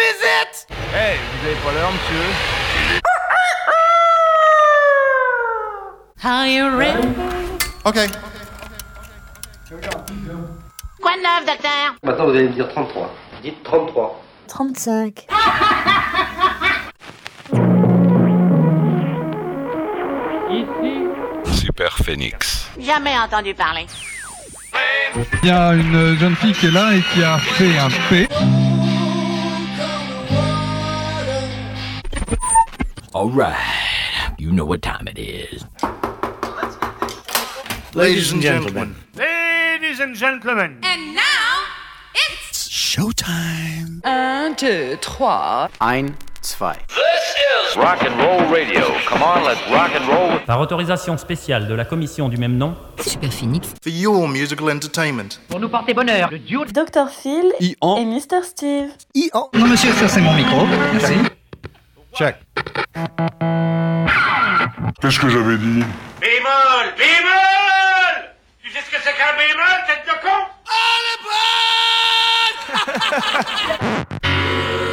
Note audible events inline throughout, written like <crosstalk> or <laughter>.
Hey, vous avez pas l'heure, monsieur? Are you ready? Ok. Quoi de neuf, docteur? Maintenant, vous allez me dire 33. Dites 33. 35. Super Phoenix. Jamais entendu parler. Il y a une jeune fille qui est là et qui a fait un P. All right, you know what time it is. Ladies and gentlemen. Ladies and gentlemen. And now, it's... Showtime. Un, deux, trois. Ein, zwei. Rock and roll radio. Come on, let's rock and roll. Par autorisation spéciale de la commission du même nom, Super Phoenix. For your musical entertainment. Pour nous porter bonheur, le duo Dr. Phil et Mr. Steve. I-O. Non monsieur, ça c'est mon micro. Merci. Check. Qu'est-ce que j'avais dit Bémol! Bémol! Tu sais ce que c'est qu'un bémol, tête de con? Ladies <laughs>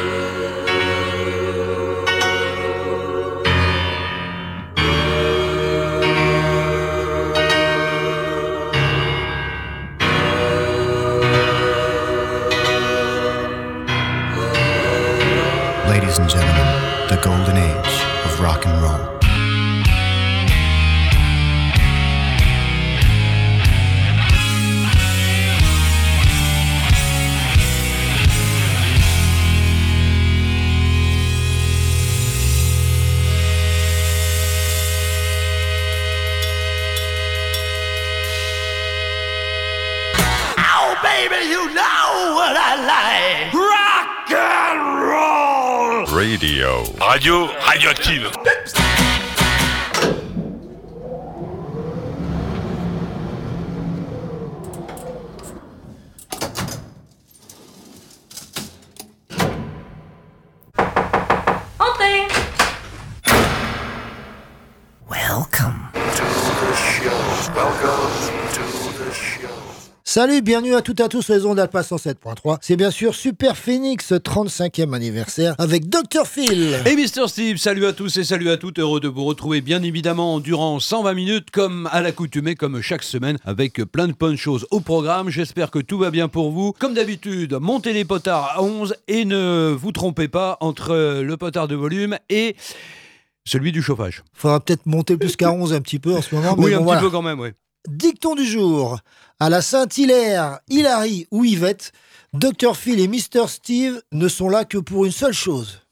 know what I like. Rock and roll. Radio. Radio radioactive. Salut, bienvenue à toutes et à tous sur les ondes Alpha 107.3. C'est bien sûr Super Phoenix 35e anniversaire avec Dr Phil. Et Mister Steve, salut à tous et salut à toutes, heureux de vous retrouver bien évidemment durant 120 minutes comme à l'accoutumée, comme chaque semaine, avec plein de bonnes choses au programme. J'espère que tout va bien pour vous. Comme d'habitude, montez les potards à 11 et ne vous trompez pas entre le potard de volume et celui du chauffage. Faudra peut-être monter plus qu'à 11 un petit peu en ce moment. oui, mais un petit voilà. peu quand même, oui. Dicton du jour. À la Saint-Hilaire, Hilary ou Yvette, Dr Phil et Mr Steve ne sont là que pour une seule chose.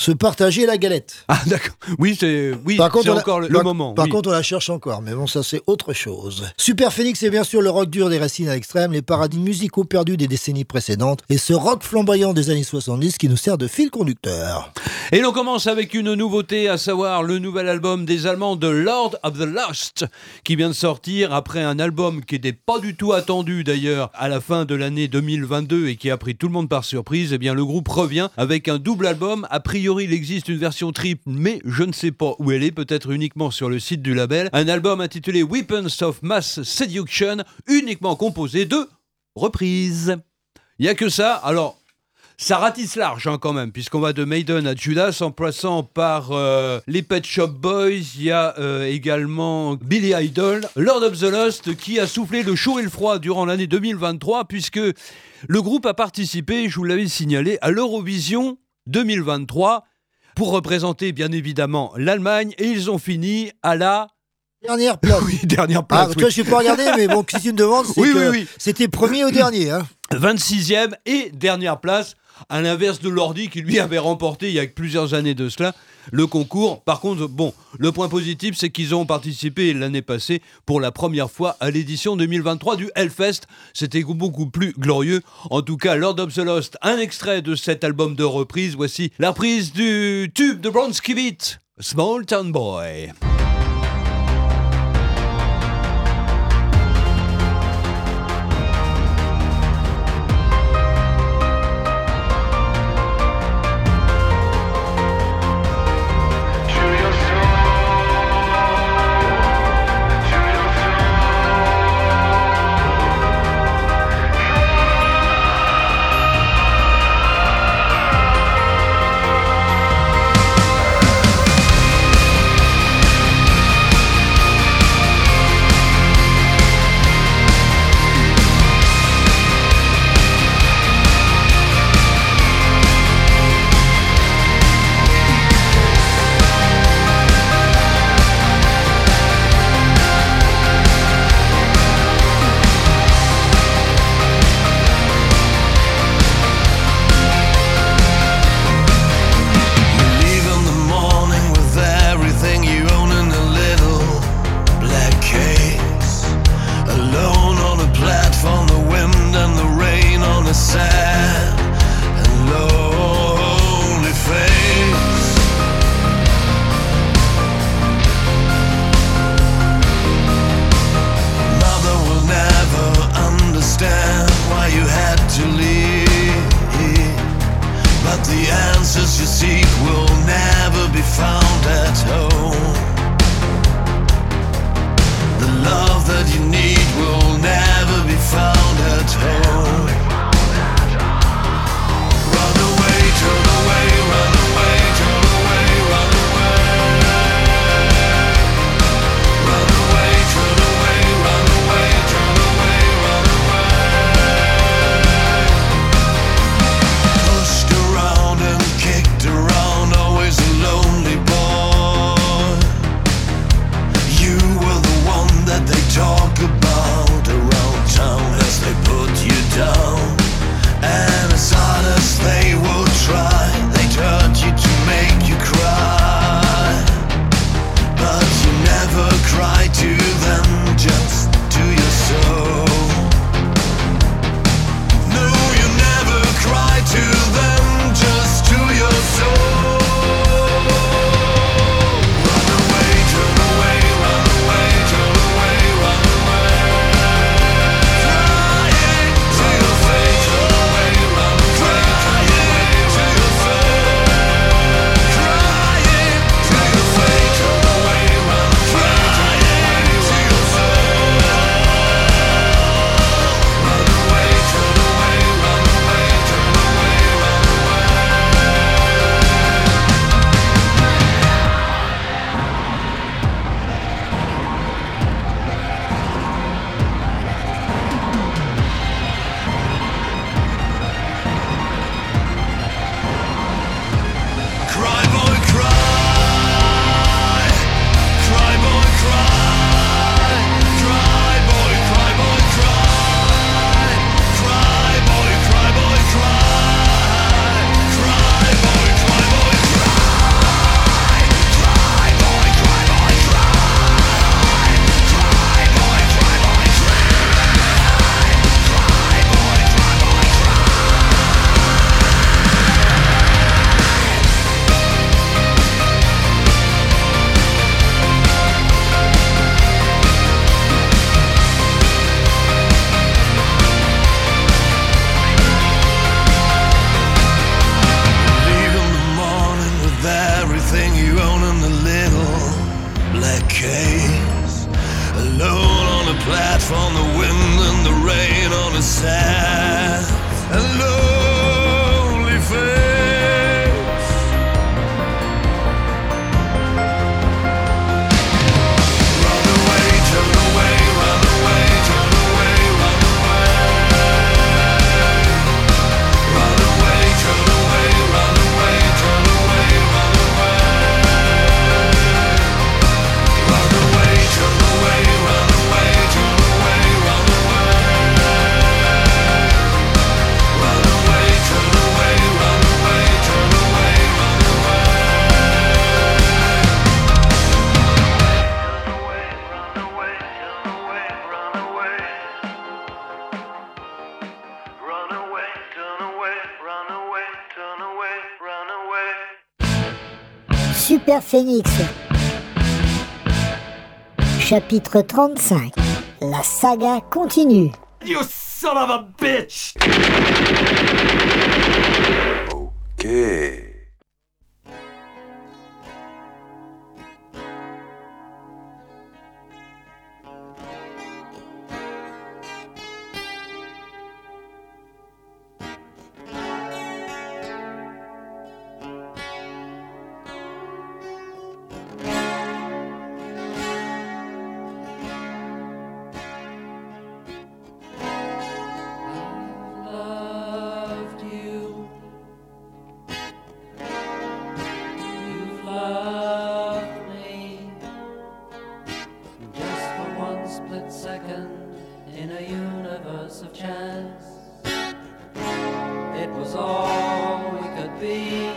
Se partager la galette. Ah d'accord. Oui, c'est oui, Par contre, c'est on la- encore le, moment. Par oui. contre, on la cherche encore, mais bon, ça c'est autre chose. Super Phoenix, c'est bien sûr le rock dur des racines à l'extrême, les paradis musicaux perdus des décennies précédentes, et ce rock flamboyant des années 70 qui nous sert de fil conducteur. Et l'on commence avec une nouveauté, à savoir le nouvel album des Allemands de Lord of the Lost, qui vient de sortir après un album qui n'était pas du tout attendu d'ailleurs à la fin de l'année 2022 et qui a pris tout le monde par surprise. Eh bien, le groupe revient avec un double album. A priori, il existe une version triple, mais je ne sais pas où elle est, peut-être uniquement sur le site du label. Un album intitulé Weapons of Mass Seduction, uniquement composé de reprises. Il n'y a que ça. Alors, ça ratisse large hein, quand même, puisqu'on va de Maiden à Judas en passant par euh, les Pet Shop Boys. Il y a euh, également Billy Idol, Lord of the Lost, qui a soufflé le chaud et le froid durant l'année 2023, puisque le groupe a participé, je vous l'avais signalé, à l'Eurovision 2023 pour représenter bien évidemment l'Allemagne, et ils ont fini à la Dernière place. <laughs> oui, dernière Ah, place. parce que je ne suis pas regardé, mais bon, si tu me demandes, c'est Oui, oui, oui. c'était premier au dernier. Hein. 26e et dernière place, à l'inverse de Lordi qui lui avait remporté il y a plusieurs années de cela le concours. Par contre, bon, le point positif, c'est qu'ils ont participé l'année passée pour la première fois à l'édition 2023 du Hellfest. C'était beaucoup plus glorieux. En tout cas, Lord of the Lost, un extrait de cet album de reprise. Voici la reprise du tube de Bronskivit, Small Town Boy. Chapitre 35 La saga continue. You son of a bitch! of chance. It was all we could be.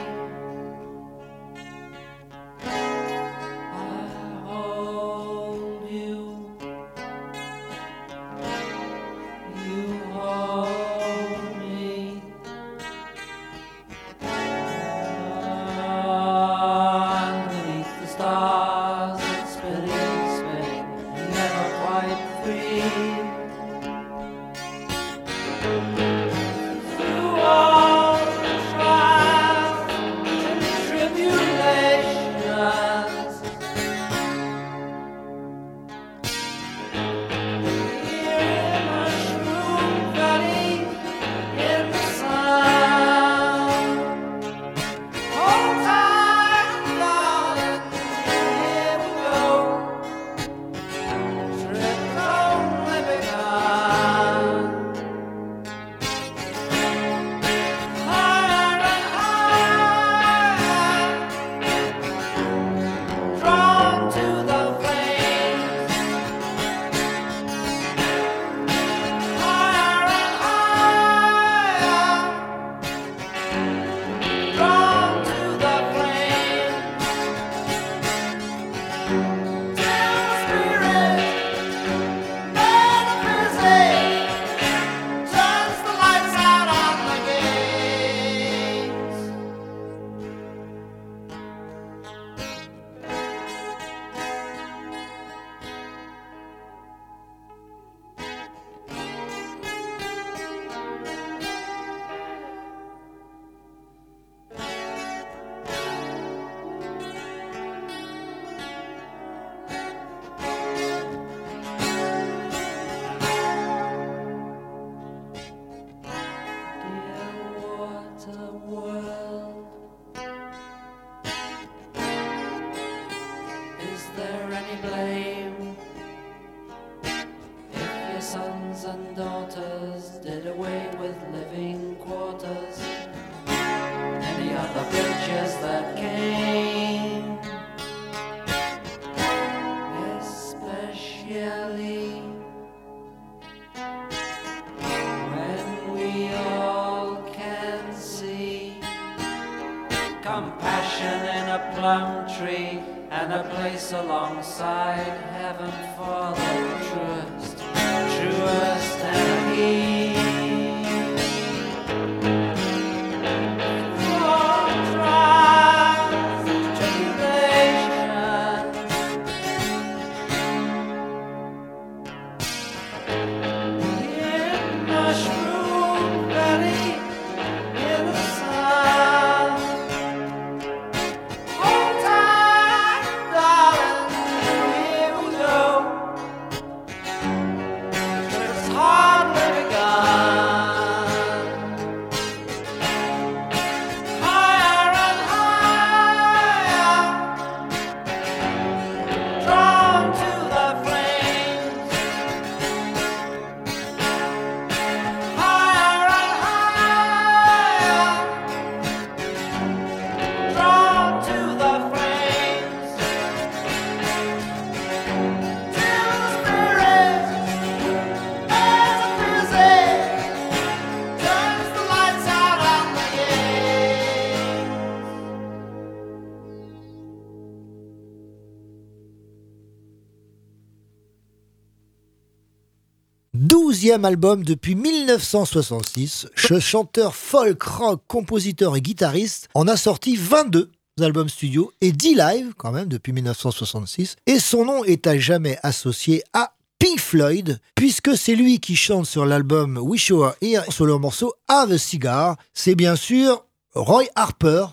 Album depuis 1966. Ce chanteur folk, rock, compositeur et guitariste en a sorti 22 albums studio et 10 live quand même depuis 1966. Et son nom est à jamais associé à Pink Floyd, puisque c'est lui qui chante sur l'album Wish You Were Here sur le morceau Have a Cigar. C'est bien sûr Roy Harper,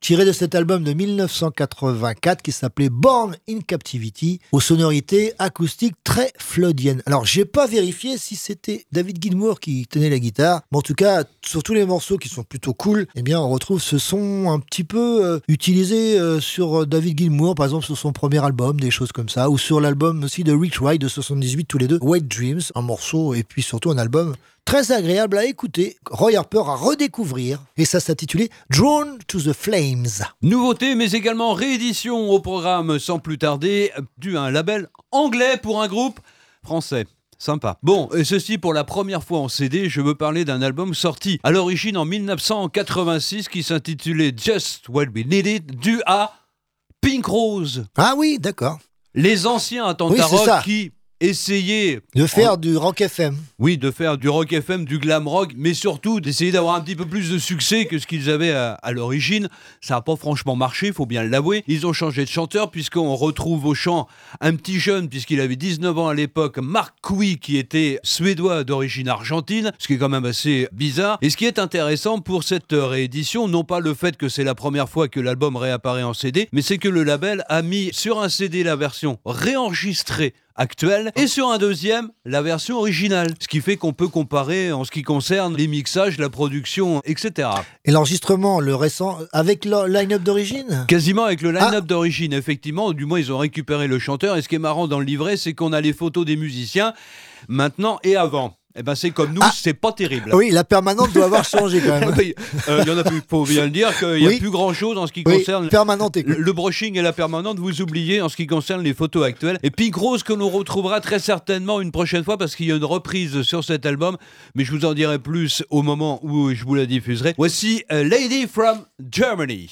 tiré de cet album de 1984 qui s'appelait Born in Captivity, aux sonorités acoustiques très floydiennes. Alors, j'ai pas vérifié si c'était David Gilmour qui tenait la guitare, mais en tout cas, sur tous les morceaux qui sont plutôt cool, eh bien, on retrouve ce son un petit peu euh, utilisé euh, sur David Gilmour, par exemple sur son premier album, des choses comme ça, ou sur l'album aussi de Rich Wright de 78 tous les deux, White Dreams, un morceau et puis surtout un album très agréable à écouter, Roy Harper à redécouvrir, et ça s'intitulait Drawn to the Flames. Nouveauté, mais également réédition au programme sans plus tarder, dû à un label anglais pour un groupe français. Sympa. Bon, et ceci pour la première fois en CD, je veux parler d'un album sorti à l'origine en 1986 qui s'intitulait Just What We Needed, dû à Pink Rose. Ah oui, d'accord. Les anciens Atlanta Oui, qui essayaient De faire du rock FM. oui, de faire du rock FM, du glam rock, mais surtout d'essayer d'avoir un petit peu plus de succès que ce qu'ils avaient à, à l'origine. Ça n'a pas franchement marché, faut bien l'avouer. Ils ont changé de chanteur puisqu'on retrouve au chant un petit jeune, puisqu'il avait 19 ans à l'époque, Mark Cui, qui était suédois d'origine argentine, ce qui est quand même assez bizarre. Et ce qui est intéressant pour cette réédition, non pas le fait que c'est la première fois que l'album réapparaît en CD, mais c'est que le label a mis sur un CD la version réenregistrée actuelle et sur un deuxième la version originale. Ce qui fait qu'on peut comparer en ce qui concerne les mixages, la production, etc. Et l'enregistrement, le récent, avec le line-up d'origine? Quasiment avec le line-up d'origine, effectivement. Du moins, ils ont récupéré le chanteur. Et ce qui est marrant dans le livret, c'est qu'on a les photos des musiciens maintenant et avant. Eh ben, c'est comme nous, c'est pas terrible. Oui, la permanente doit avoir changé quand même. <laughs> Euh, il y en a plus, faut bien le dire, qu'il n'y a Oui. plus grand chose en ce qui Oui, concerne permanente, le, brushing et la permanente. Vous oubliez en ce qui concerne les photos actuelles. Et Pink Rose que l'on retrouvera très certainement une prochaine fois parce qu'il y a une reprise sur cet album, mais je vous en dirai plus au moment où je vous la diffuserai. Voici euh. Lady from Germany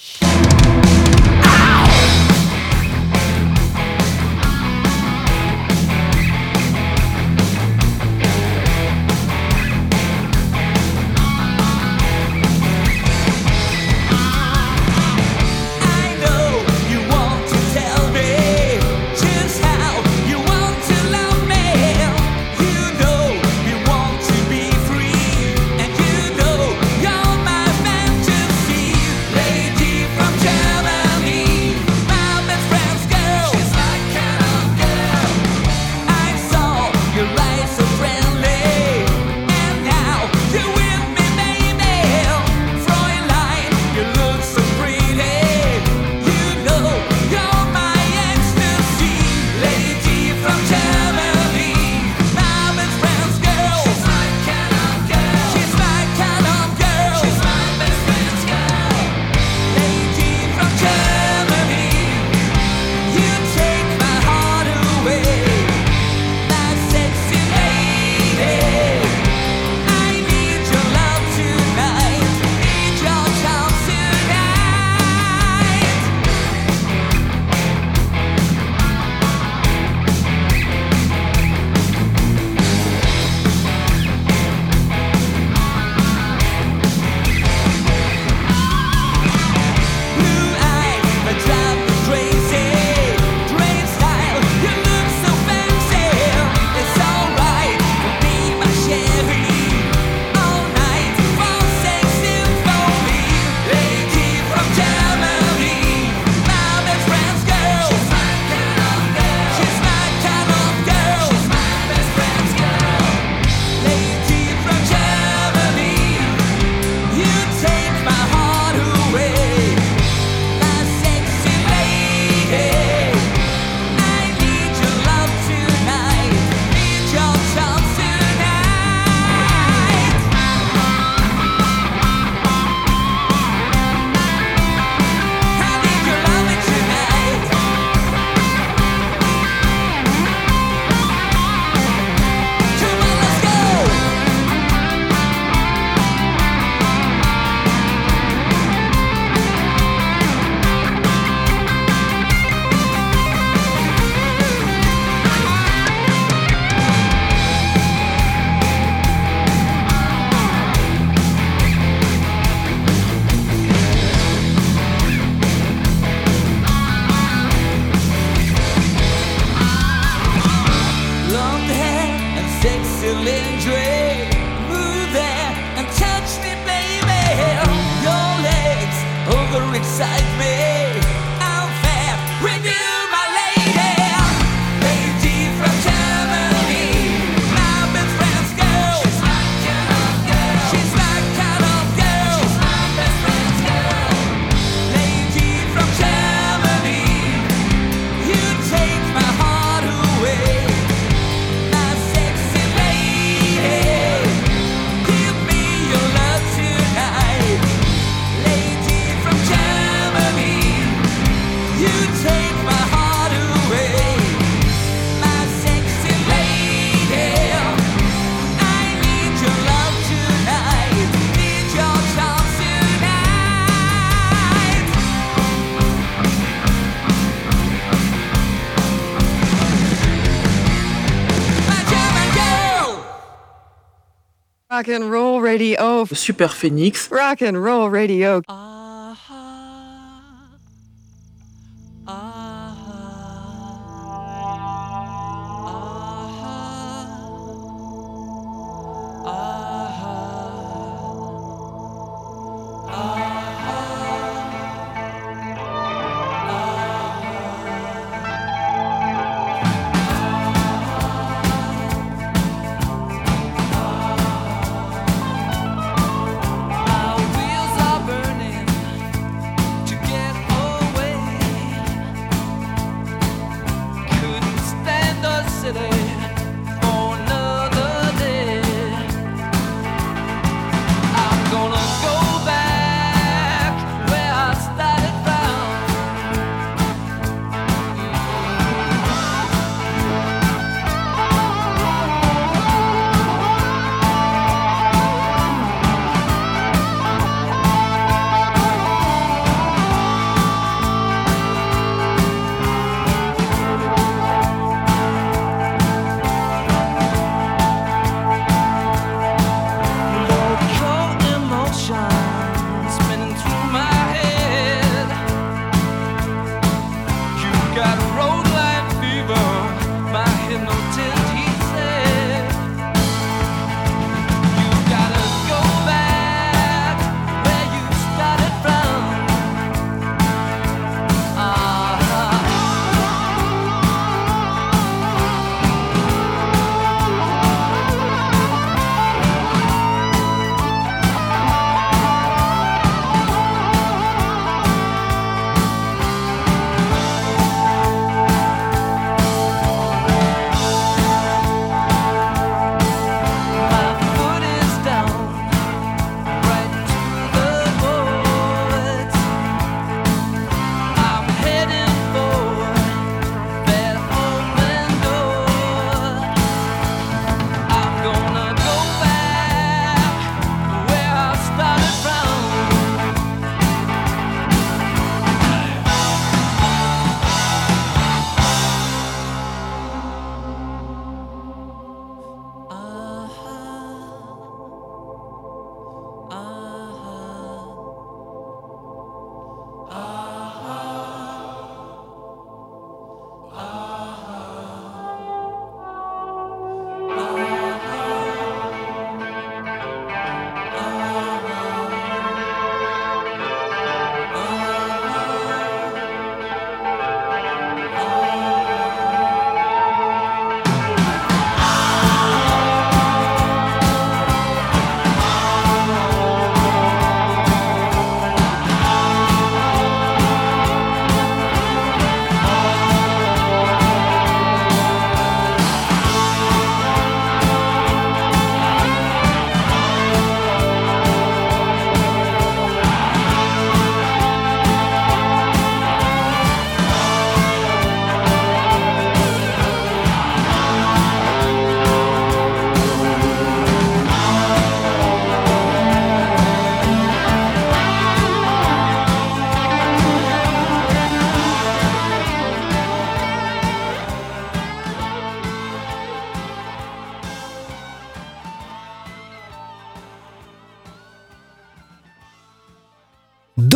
Rock and Roll Radio. Super Phoenix. Rock and Roll Radio.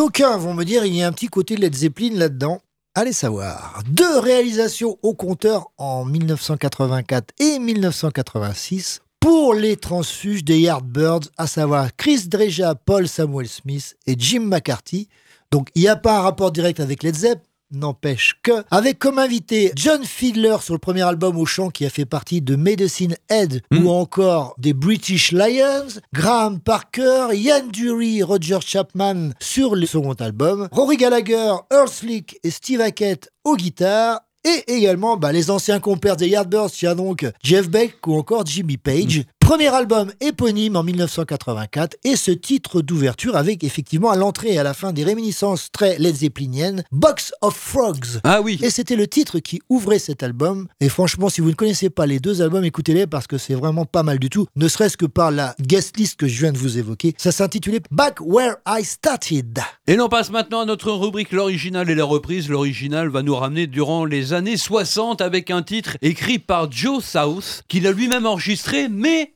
D'aucuns vont me dire il y a un petit côté de Led Zeppelin là-dedans. Allez savoir. Deux réalisations au compteur en 1984 et 1986 pour les transfuges des Yardbirds, à savoir Chris Dreja, Paul Samuel Smith et Jim McCarthy. Donc il n'y a pas un rapport direct avec Led Zeppelin. N'empêche que, avec comme invité John Fiedler sur le premier album au chant qui a fait partie de Medicine Head Hmm. ou encore des British Lions, Graham Parker, Ian Dury, Roger Chapman sur le second album, Rory Gallagher, Earl Slick et Steve Hackett aux guitares, et également bah, les anciens compères des Yardbirds, il y a donc Jeff Beck ou encore Jimmy Page. Premier album éponyme en 1984 et ce titre d'ouverture avec effectivement à l'entrée et à la fin des réminiscences très Led Zeppeliniennes, Box of Frogs. Ah oui. Et c'était le titre qui ouvrait cet album. Et franchement, si vous ne connaissez pas les deux albums, écoutez-les parce que c'est vraiment pas mal du tout. Ne serait-ce que par la guest list que je viens de vous évoquer. Ça s'intitulait Back Where I Started. Et l'on passe maintenant à notre rubrique l'original et la reprise. L'original va nous ramener durant les années 60 avec un titre écrit par Joe South qu'il a lui-même enregistré mais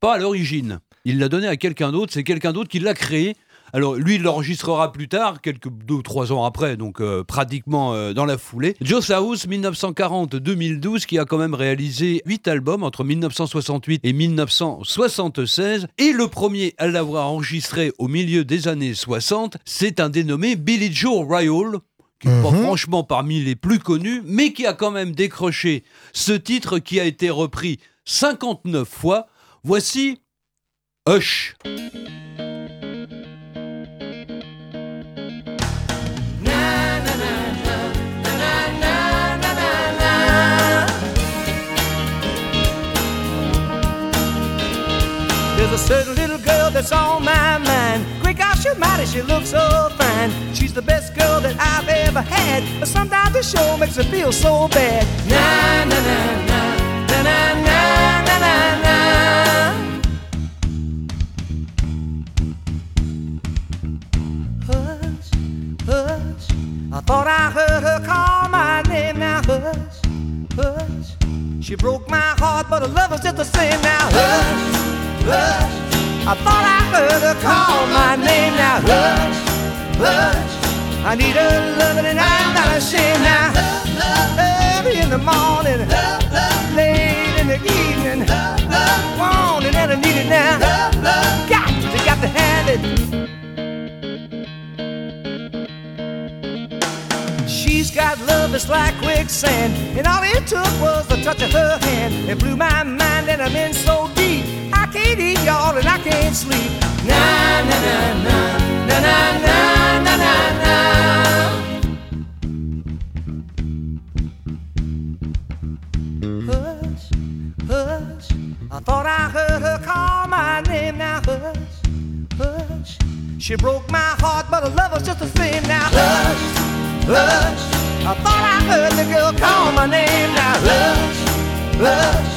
pas à l'origine. Il l'a donné à quelqu'un d'autre, c'est quelqu'un d'autre qui l'a créé. Alors lui, il l'enregistrera plus tard, quelques deux ou trois ans après, donc euh, pratiquement euh, dans la foulée. Joe South, 1940-2012, qui a quand même réalisé huit albums entre 1968 et 1976. Et le premier à l'avoir enregistré au milieu des années 60, c'est un dénommé Billy Joe Ryall, qui n'est pas franchement parmi les plus connus, mais qui a quand même décroché ce titre qui a été repris 59 fois. Voici Hush. There's a certain little girl that's on my mind. Great gosh almighty, she looks so fine. She's the best girl that I've ever had. But sometimes the show makes her feel so bad. Na na na na na na na na na thought I heard her call my name. Now hush, hush. She broke my heart, but her love is just the same. Now hush, hush. I thought I heard her call my name. Now hush, hush. I need her loving and I'm not ashamed now. Early in the morning, late in the evening, wanting and I need it now. Got to, got to have it. She's got love that's like quicksand, and all it took was the touch of her hand. It blew my mind, and I'm in so deep. I can't eat, y'all, and I can't sleep. Na na na na na na na na na na. Hush, hush. I thought I heard her call my name. Now hush, hush. She broke my heart, but her love was just the same. Now hush, hush. I thought I heard the girl call my name. Now hush, hush.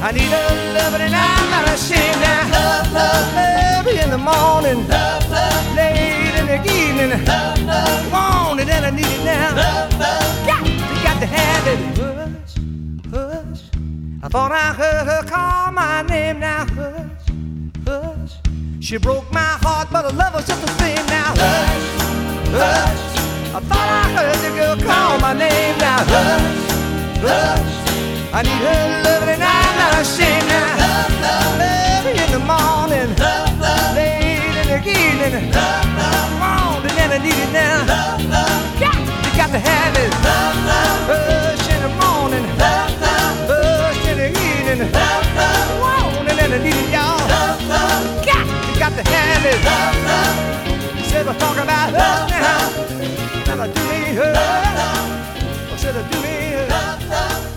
I need her loving and I'm not ashamed now. Love, love, early in the morning, love, love, late in the evening, love, love, want it and I need it now. Love, love, got, got to have it. Hush, hush. I thought I heard her call my name. Now hush, hush. She broke my heart, but her love was just the same. Now hush, hush. Thought I heard the girl call my name. Now hush, hush. I need her loving and I'm not ashamed now. Love, love, early in the morning, love, love, late in the evening, love, love, it and I need it now. Love, love, got, you got to have it. Love, love, hush in the morning, love, love, hush in the evening, love, love, it and I need it, y'all. Love, love, got, you got to have it. Love, love, said we're talking about love now. Do me hurt. I said do me hurt. Love, love.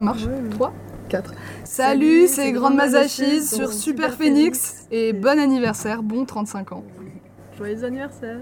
marche 3, 4. Salut, c'est Grande Mazachis sur Super Phoenix et bon anniversaire, bon 35 ans. Joyeux anniversaire.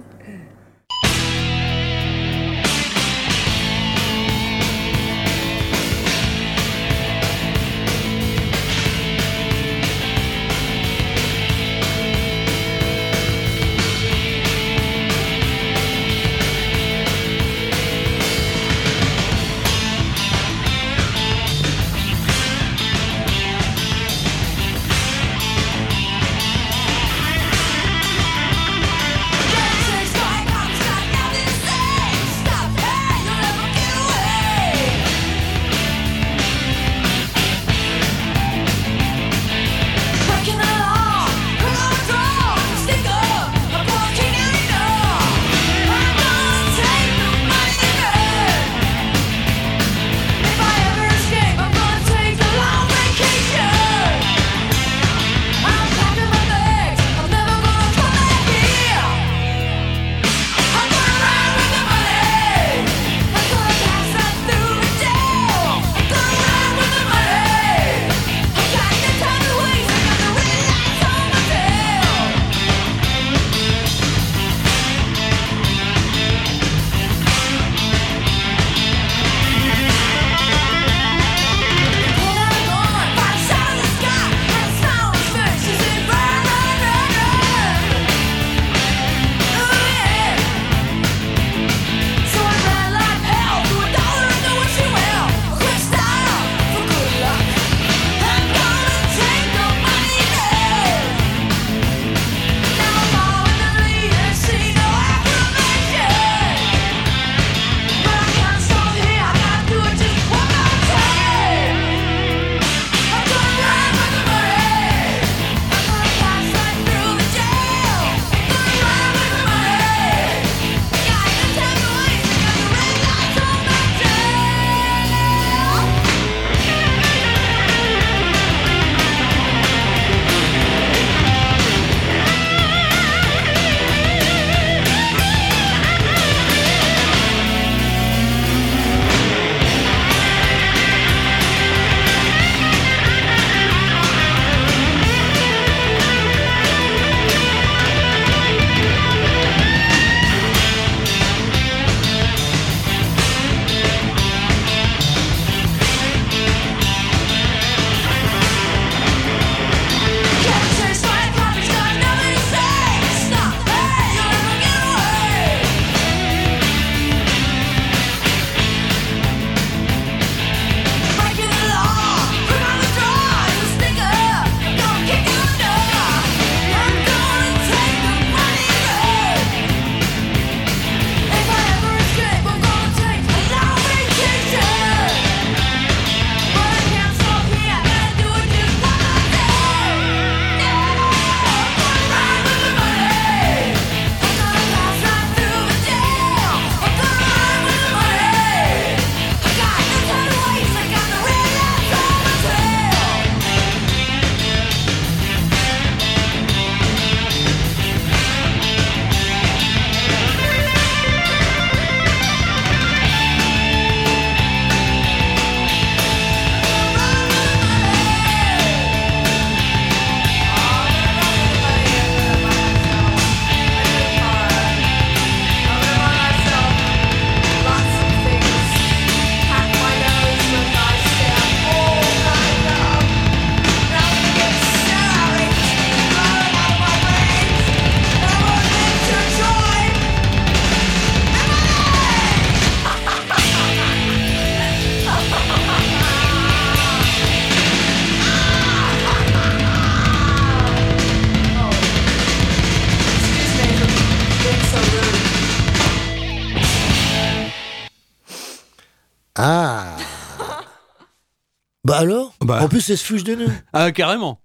En plus, c'est se fuge de nous. Ah, carrément.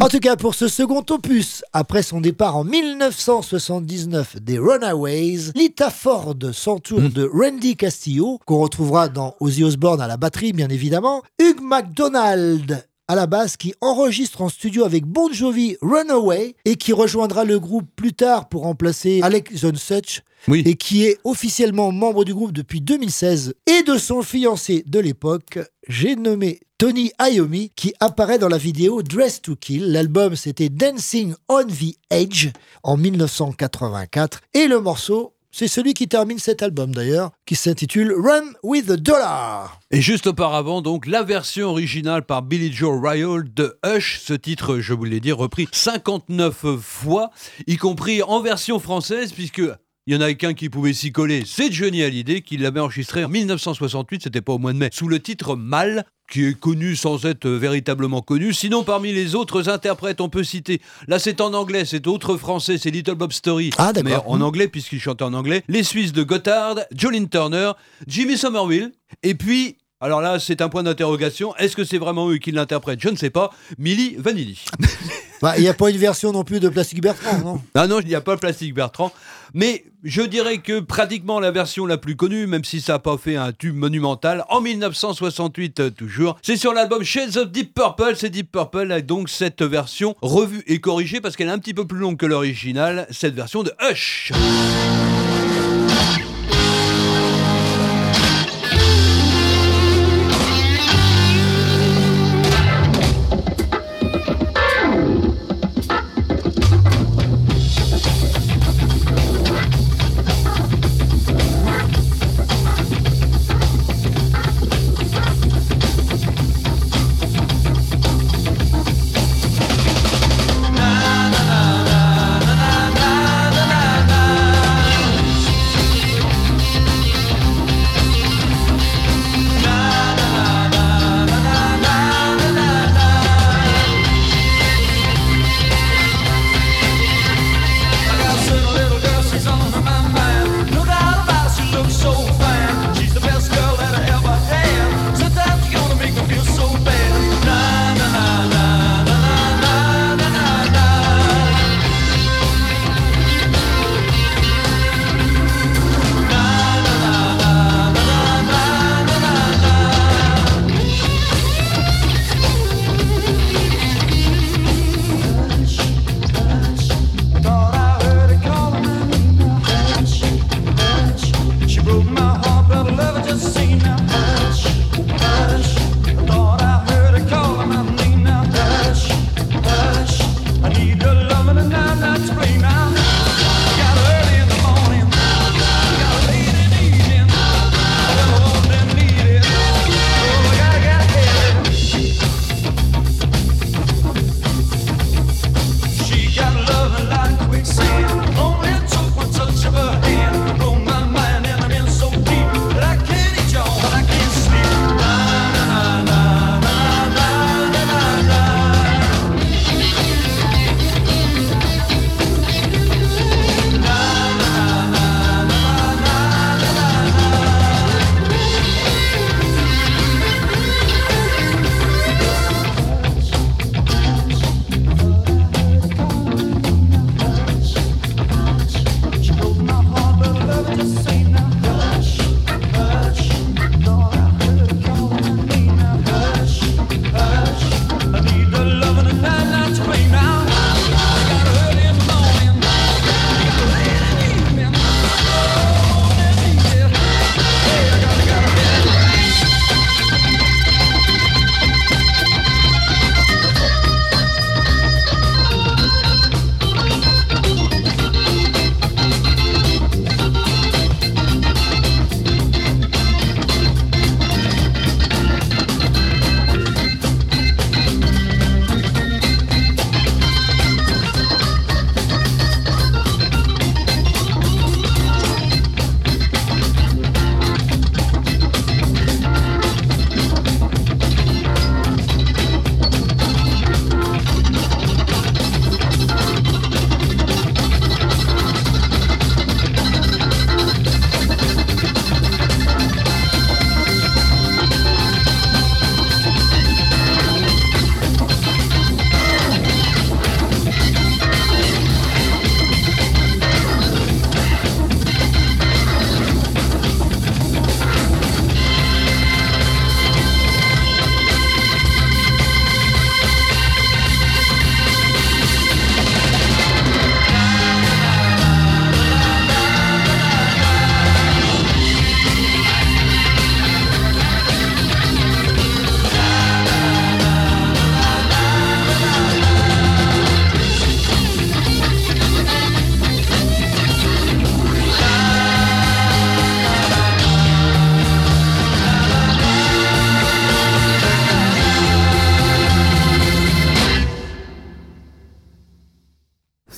En tout cas, pour ce second opus, après son départ en 1979 des Runaways, Lita Ford s'entoure de Randy Castillo, qu'on retrouvera dans Ozzy Osbourne à la batterie, bien évidemment, Hugh McDonald à la basse qui enregistre en studio avec Bon Jovi Runaway et qui rejoindra le groupe plus tard pour remplacer Alex John Such Oui. et qui est officiellement membre du groupe depuis 2016 et de son fiancé de l'époque, j'ai nommé Tony Iommi qui apparaît dans la vidéo Dress to Kill. L'album c'était Dancing on the Edge en 1984 et le morceau c'est celui qui termine cet album d'ailleurs, qui s'intitule Run with the Dollar. Et juste auparavant, donc, la version originale par Billy Joe Ryall de Hush. Ce titre, je vous l'ai dit, repris 59 fois, y compris en version française, puisque. Il y en a qu'un qui pouvait s'y coller, c'est Johnny Hallyday qui l'avait enregistré en 1968, c'était pas au mois de mai, sous le titre Mal, qui est connu sans être véritablement connu. Sinon, parmi les autres interprètes, on peut citer, là c'est en anglais, c'est autre français, c'est Little Bob Story, Ah, mais en anglais puisqu'il chante en anglais, les Suisses de Gotthard, Jolene Turner, Jimmy Somerville, et puis, alors là c'est un point d'interrogation, est-ce que c'est vraiment eux qui l'interprètent? Je ne sais pas, Milli Vanilli. <laughs> Bah, Il n'y a pas une version non plus de Plastic Bertrand, non? Ah non, il n'y a pas Plastic Bertrand. Mais je dirais que pratiquement la version la plus connue, même si ça n'a pas fait un tube monumental, en 1968 euh, toujours, c'est sur l'album Shades of Deep Purple. C'est Deep Purple a donc cette version revue et corrigée parce qu'elle est un petit peu plus longue que l'original, cette version de Hush.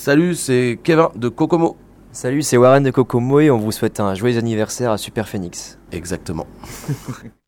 Salut, c'est Kevin de Kokomo. Salut, c'est Warren de Kokomo et on vous souhaite un joyeux anniversaire à Super Phoenix. Exactement. <laughs>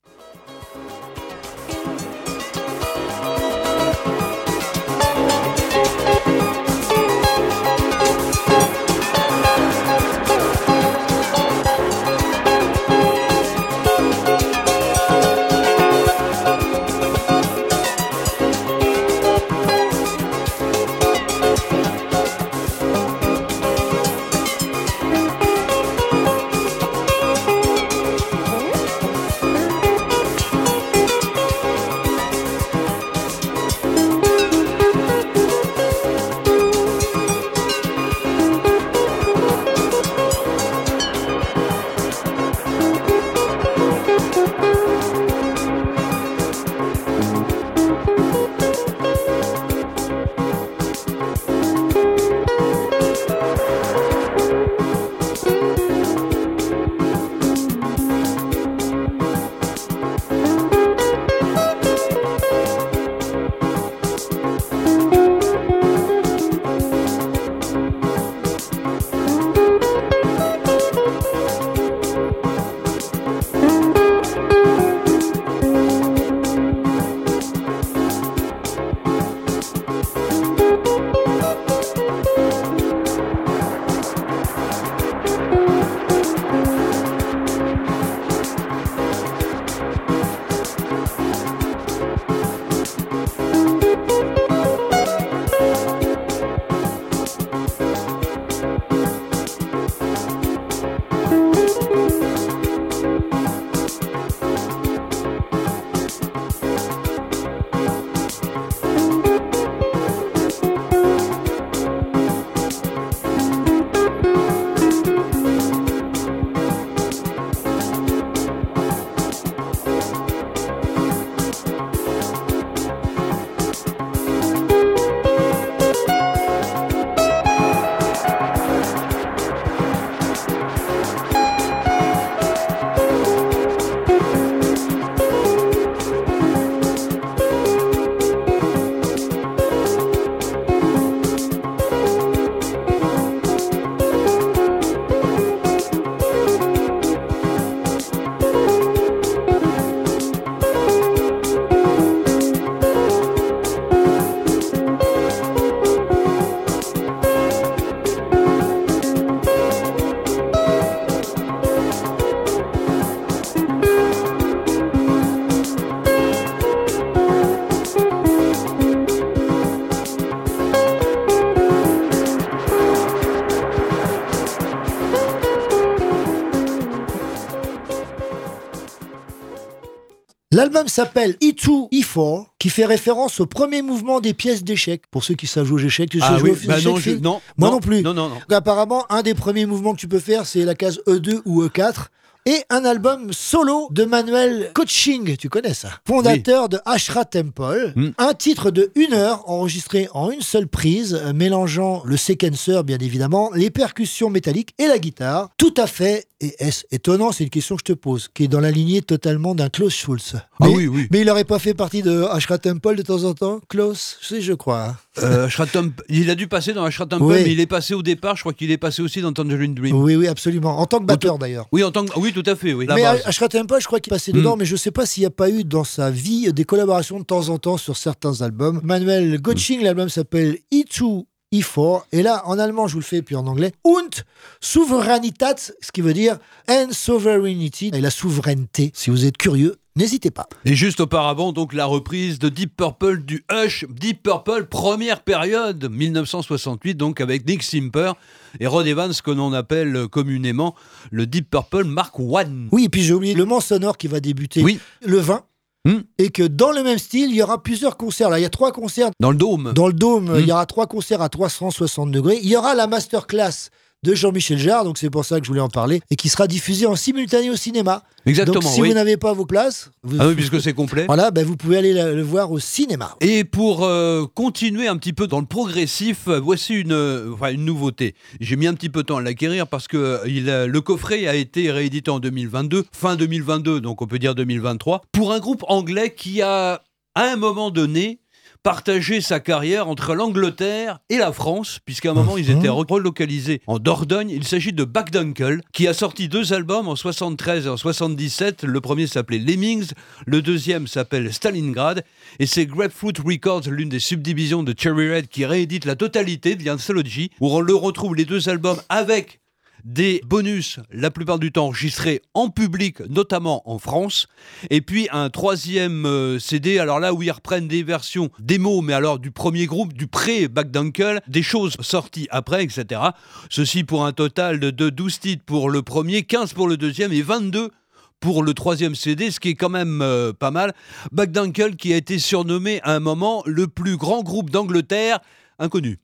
L'album s'appelle E2, E4, qui fait référence au premier mouvement des pièces d'échecs. Pour ceux qui savent jouer aux échecs, tu sais Ah jouer oui, aux bah non, je- Phil non, Moi non, non plus. non, non, non. Donc, apparemment, un des premiers mouvements que tu peux faire, c'est la case E2 ou E4. Et un album solo de Manuel Coaching, tu connais ça? Fondateur de Ashra Temple. Hmm. Un titre de une heure enregistré en une seule prise, mélangeant le séquenceur, bien évidemment, les percussions métalliques et la guitare. Tout à fait, et est-ce étonnant, c'est une question que je te pose, qui est dans la lignée totalement d'un Klaus Schulze. Ah Mais- oui, oui. Mais il n'aurait pas fait partie de Ashra Temple de temps en temps? Klaus, je sais, je crois. Euh, il a dû passer dans Ashra Temple, Oui. mais il est passé au départ. Je crois qu'il est passé aussi dans Tangerine Dream. Oui, oui, absolument. En tant que batteur d'ailleurs. Oui, en tant que- oui, tout à fait. Oui. Mais base. Ashra Temple, je crois qu'il passait Hmm. dedans, mais je sais pas s'il n'y a pas eu dans sa vie des collaborations de temps en temps sur certains albums. Manuel Gotching, l'album s'appelle E2 E4, et là, en allemand, je vous le fais, puis en anglais, und Souveränitat, ce qui veut dire and sovereignty, et la souveraineté. Si vous êtes curieux, n'hésitez pas. Et juste auparavant, donc la reprise de Deep Purple du Hush. Deep Purple, première période, 1968, donc avec Nick Simper et Rod Evans, que l'on appelle communément le Deep Purple Mark I. Oui, et puis j'ai oublié le moment sonore qui va débuter le 20. Hmm. Et que dans le même style, il y aura plusieurs concerts. Là, il y a trois concerts Dans le dôme. Dans le dôme, Hmm. il y aura trois concerts à 360 degrés. Il y aura la masterclass de Jean-Michel Jarre, donc c'est pour ça que je voulais en parler, et qui sera diffusée en simultané au cinéma. Exactement, Donc si oui. vous n'avez pas vos places, vous- Ah oui, puisque c'est complet. voilà, ben, vous pouvez aller la- le voir au cinéma. Et pour euh, continuer un petit peu dans le progressif, voici une, euh, enfin, une nouveauté. J'ai mis un petit peu de temps à l'acquérir parce que euh, il a- le coffret a été réédité en 2022, fin 2022, donc on peut dire 2023, pour un groupe anglais qui a, à un moment donné, partager sa carrière entre l'Angleterre et la France, puisqu'à un moment ils étaient relocalisés en Dordogne. Il s'agit de Back Dunkel, qui a sorti deux albums en 73 et en 77. Le premier s'appelait Lemmings, le deuxième s'appelle Stalingrad, et c'est Grapefruit Records, l'une des subdivisions de Cherry Red, qui réédite la totalité de The Anthology, où on le retrouve les deux albums avec des bonus, la plupart du temps enregistrés en public, notamment en France. Et puis un troisième euh, CD, alors là où ils reprennent des versions démo, mais alors du premier groupe, du pré-Back des choses sorties après, etc. Ceci pour un total de, de 12 titres pour le premier, 15 pour le deuxième et 22 pour le troisième CD, ce qui est quand même euh, pas mal. Back qui a été surnommé à un moment le plus grand groupe d'Angleterre inconnu.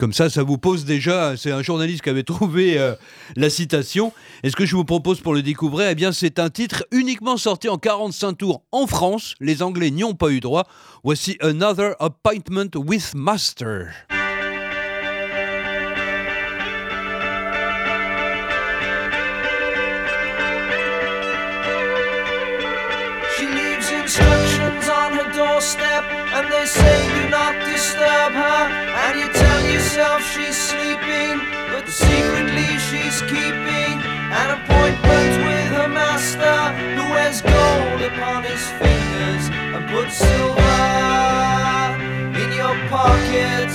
Comme ça, ça vous pose déjà. C'est un journaliste qui avait trouvé euh, la citation. Et ce que je vous propose pour le découvrir, eh bien, c'est un titre uniquement sorti en 45 tours en France. Les Anglais n'y ont pas eu droit. Voici Another Appointment with Master. And they say do not disturb her. Tell yourself she's sleeping, but secretly she's keeping an appointment with her master, who wears gold upon his fingers and puts silver in your pocket.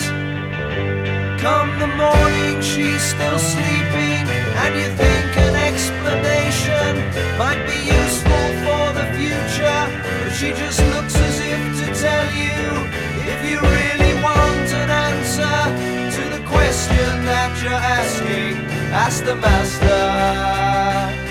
Come the morning, she's still sleeping, and you think an explanation might be useful for the future, but she just you're asking, ask the master.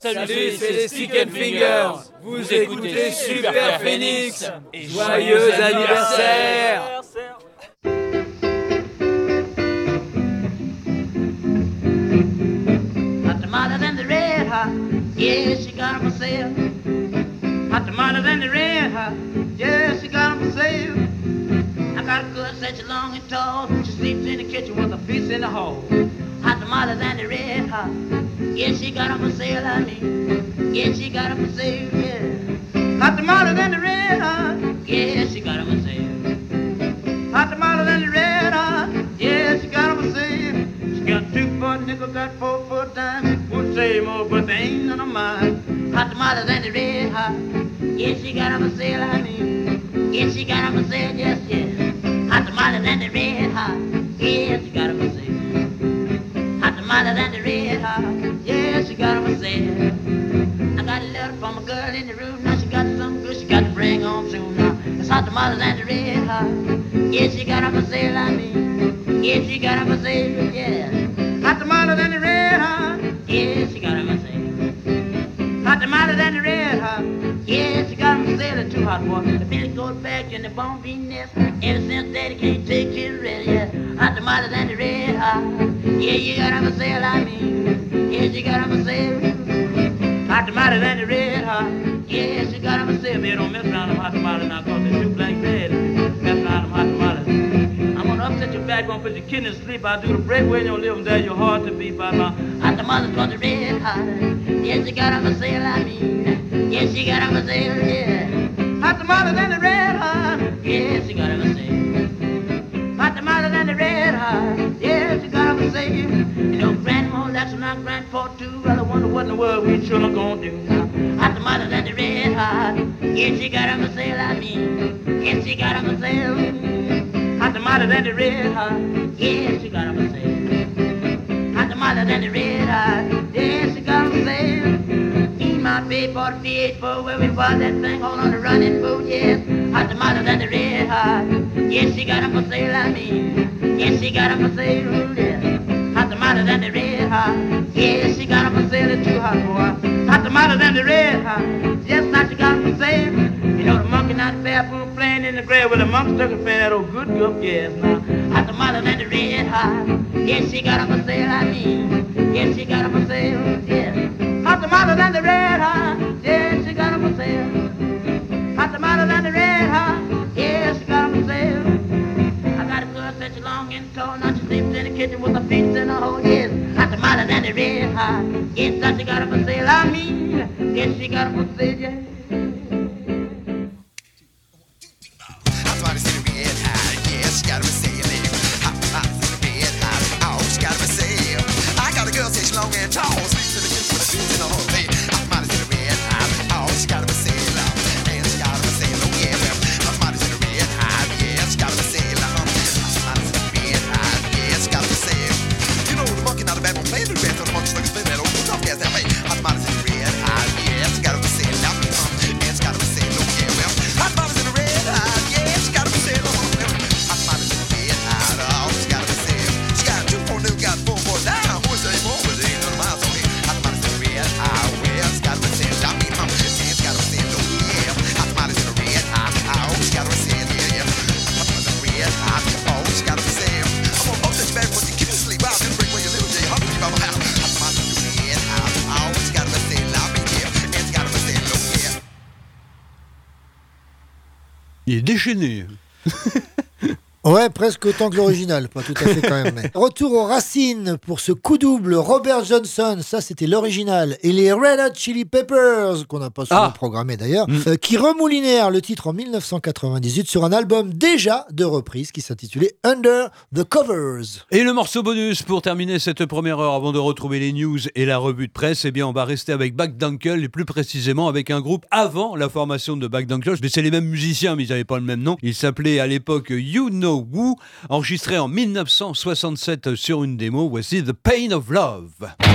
Salut, c'est les Stick Fingers. Vous écoutez Super Phoenix. Et joyeux anniversaire. Hot tomato than the red hot, yeah, she got 'em for sale. Hot tomato than the red hot, yeah, she got 'em for sale. such long and tall. She sleeps in the kitchen with her feet in the hall. Hot tamales and the red hot. Yeah, she got 'em for sale, mean. Yeah, she got 'em for sale, yeah. Hot tamales and the red hot. Yeah, she got 'em for sale. Hot tamales and the red hot. Yeah, she got 'em for sale. She got two for a nickel, got four for a dime. Won't say more, but they ain't none of mine. Hot tamales and the red hot. Yeah, she got 'em for sale, mean. Yeah, she got 'em for sale, yes, yes. Hot tamales and the red hot. Yeah, she got 'em for sale. Hot tamales and the red hot. She got 'em for sale. I got a letter from a girl in the room. Now she got something good she got to bring home soon. Now it's hot tamales and the red hot. Yeah, she got 'em for sale, I mean. Yeah, she got 'em for sale, yeah. Hot tamales and the red hot. Yeah, she got 'em for sale. Hot tamales and the red hot. Yeah, she got 'em for sale two hot water. The Billy goat back in the bone bean nest. Ever since daddy can't take his rest, yeah. Hot tamales and the red hot. Yeah, you got 'em for sale, I mean. Yeah, she got 'em for sale. Hot tamales and the red hot. Yeah, she got 'em for sale. Baby, don't mess around them hot tamales now, cause they too black bad. Mess around them hot tamales. I'm gonna upset your back, gonna put your kidneys to sleep. I'll do the break when you're living there, your heart to beat by my hot tamales cause the red hot. Yeah, she got 'em for sale, I mean. Yeah, she got 'em for sale, yeah. Hot tamales and the red hot. Yeah, she got 'em for sale. Hot tamales and the red hot. Yeah, she got 'em for sale. That's not grandpa too. I wonder what in the world we children gonna do. Hot tamales and the red hot. Yeah, she got 'em for sale, I mean. Yeah, she got 'em for sale. Hot tamales and the red hot. Yeah, she got 'em for sale. Hot tamales and the red hot. Yeah, she got 'em for sale. Me, my a V8 for where we bought that thing all on the running boat, yes. Hot tamales and the red hot. Yes, she got 'em for sale, I mean. Yes, she got 'em for sale, yeah. Hot tamales and the red hot. Yes, she got 'em for sale at two hot boy. Hot tamales and the red hot. Yes, now she got 'em for sale. You know the monkey not the bathroom playing in the grave with the monkey stuck in that old good gup, yes. Now, hot and the red hot. Yes, she got got 'em for sale, I mean. Yes, she got got 'em for sale, yeah. Hot tamales and the red hot. Yes, she got got 'em for sale. Hot tamales and the red hot. Long and tall. Now she sleeps in the kitchen with her feet in a hole. Yes, hot tamales and the red hot. Yes, now she got 'em for sale. I mean, yes, she got 'em for sale. Yeah. Déchaîné. <laughs> Ouais, presque autant que l'original, pas tout à fait quand même. mais. <laughs> Retour aux racines pour ce coup double Robert Johnson, ça c'était l'original, et les Red Hot Chili Peppers, qu'on n'a pas souvent Ah. programmé d'ailleurs, Mm. euh, qui remoulinèrent le titre en 1998 sur un album déjà de reprise qui s'intitulait Under the Covers. Et le morceau bonus pour terminer cette première heure avant de retrouver les news et la revue de presse, eh bien on va rester avec Back Dunkel et plus précisément avec un groupe avant la formation de Back Dunkel. Mais c'est les mêmes musiciens mais ils n'avaient pas le même nom. Ils s'appelaient à l'époque You Know Enregistré en 1967 sur une démo. Voici The Pain of Love.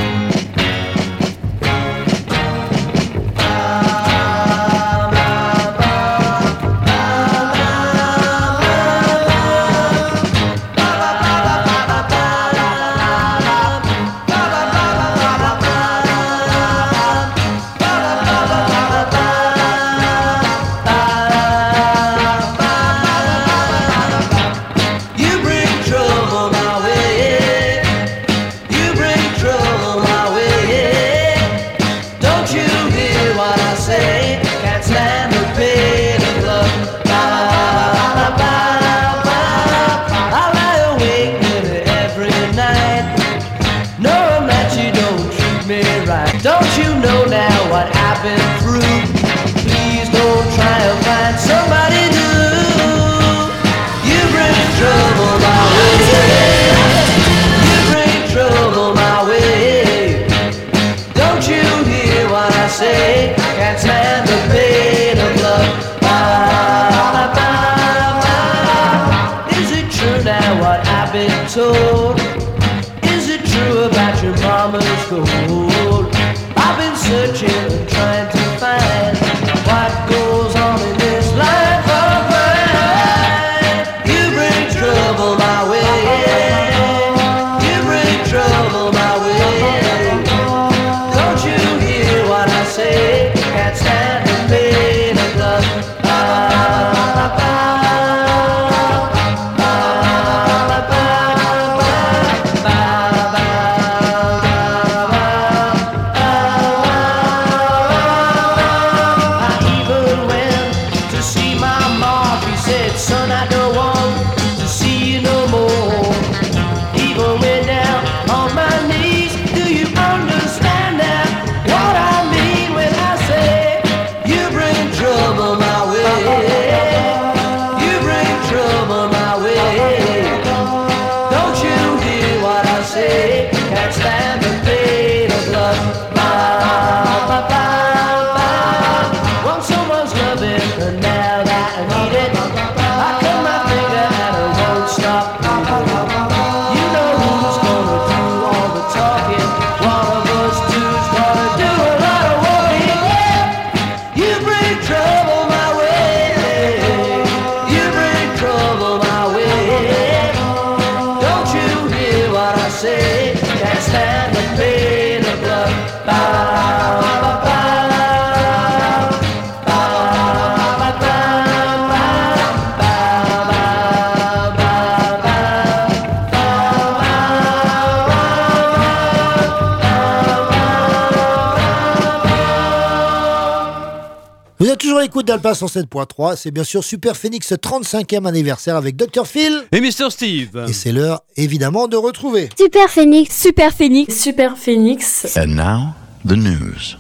L'écoute d'Alpha 107.3. C'est bien sûr Super Phoenix 35e anniversaire avec Dr. Phil. Et Mr. Steve. Et c'est l'heure, évidemment, de retrouver. Super Phoenix, Super Phoenix, Super Phoenix. And now, the news.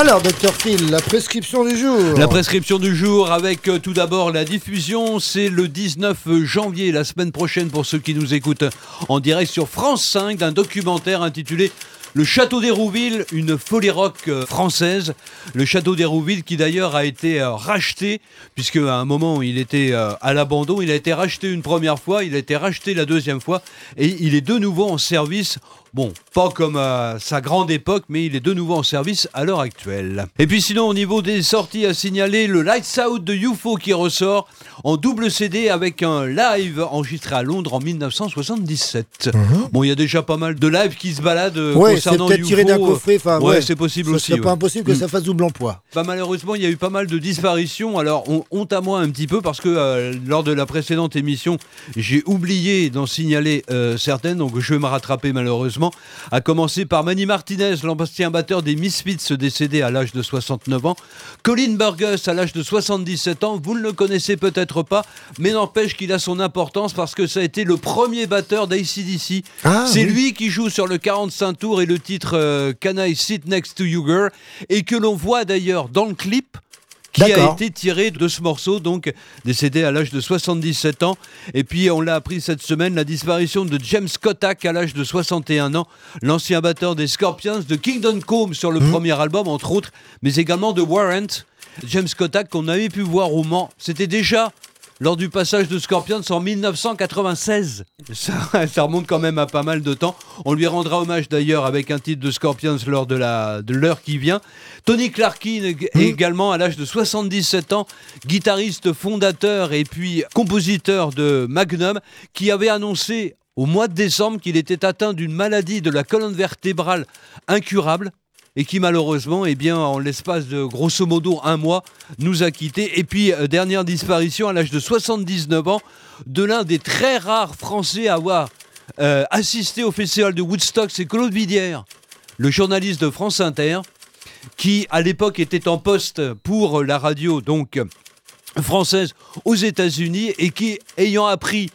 Alors, Dr. Phil, la prescription du jour. La prescription du jour avec euh, tout d'abord la diffusion, c'est le 19 janvier, la semaine prochaine pour ceux qui nous écoutent en direct sur France 5 d'un documentaire intitulé le château d'Hérouville, une folie rock euh, française. Le château d'Hérouville qui d'ailleurs a été euh, racheté, puisque à un moment il était à l'abandon, il a été racheté une première fois, il a été racheté la deuxième fois, et il est de nouveau en service. Bon, pas comme à sa grande époque, mais il est de nouveau en service à l'heure actuelle. Et puis sinon, au niveau des sorties à signaler, le Lights Out de UFO qui ressort en double CD avec un live enregistré à Londres en 1977. Bon, il y a déjà pas mal de lives qui se baladent euh, Mhm. Ouais, c'est concernant peut-être UFO. tiré d'un coffret. Enfin, ouais, c'est possible Ce aussi. serait pas ouais. impossible que Mm. ça fasse double emploi. Bah, malheureusement, il y a eu pas mal de disparitions. Alors, on- honte à moi un petit peu parce que euh, lors de la précédente émission, j'ai oublié d'en signaler euh, certaines, donc je vais me rattraper malheureusement. À commencer par Manny Martinez, l'ancien batteur des Misfits, décédé à l'âge de 69 ans. Colin Burgess, à l'âge de 77 ans. Vous ne le connaissez peut-être pas, mais n'empêche qu'il a son importance parce que ça a été le premier batteur d'ACDC. Ah, C'est oui. lui qui joue sur le 45 tours et le titre euh, Can I Sit Next to You Girl? Et que l'on voit d'ailleurs dans le clip qui a été tiré de ce morceau, donc décédé à l'âge de 77 ans. Et puis on l'a appris cette semaine, la disparition de James Kotak à l'âge de 61 ans, l'ancien batteur des Scorpions, de Kingdom Come sur le premier album entre autres, mais également de Warrant. James Kotak qu'on avait pu voir au Mans, c'était déjà lors du passage de Scorpions en 1996. Ça, <laughs> ça remonte quand même à pas mal de temps. On lui rendra hommage d'ailleurs avec un titre de Scorpions lors de l'heure qui vient. Tony Clarkin ég- également à l'âge de 77 ans, guitariste fondateur et puis compositeur de Magnum, qui avait annoncé au mois de décembre qu'il était atteint d'une maladie de la colonne vertébrale incurable et qui malheureusement, eh bien, en l'espace de grosso modo un mois, nous a quittés. Et puis, euh, dernière disparition à l'âge de 79 ans de l'un des très rares Français à avoir euh, assisté au festival de Woodstock, c'est Claude Vidière, le journaliste de France Inter, qui à l'époque était en poste pour la radio donc française aux États-Unis et qui, ayant appris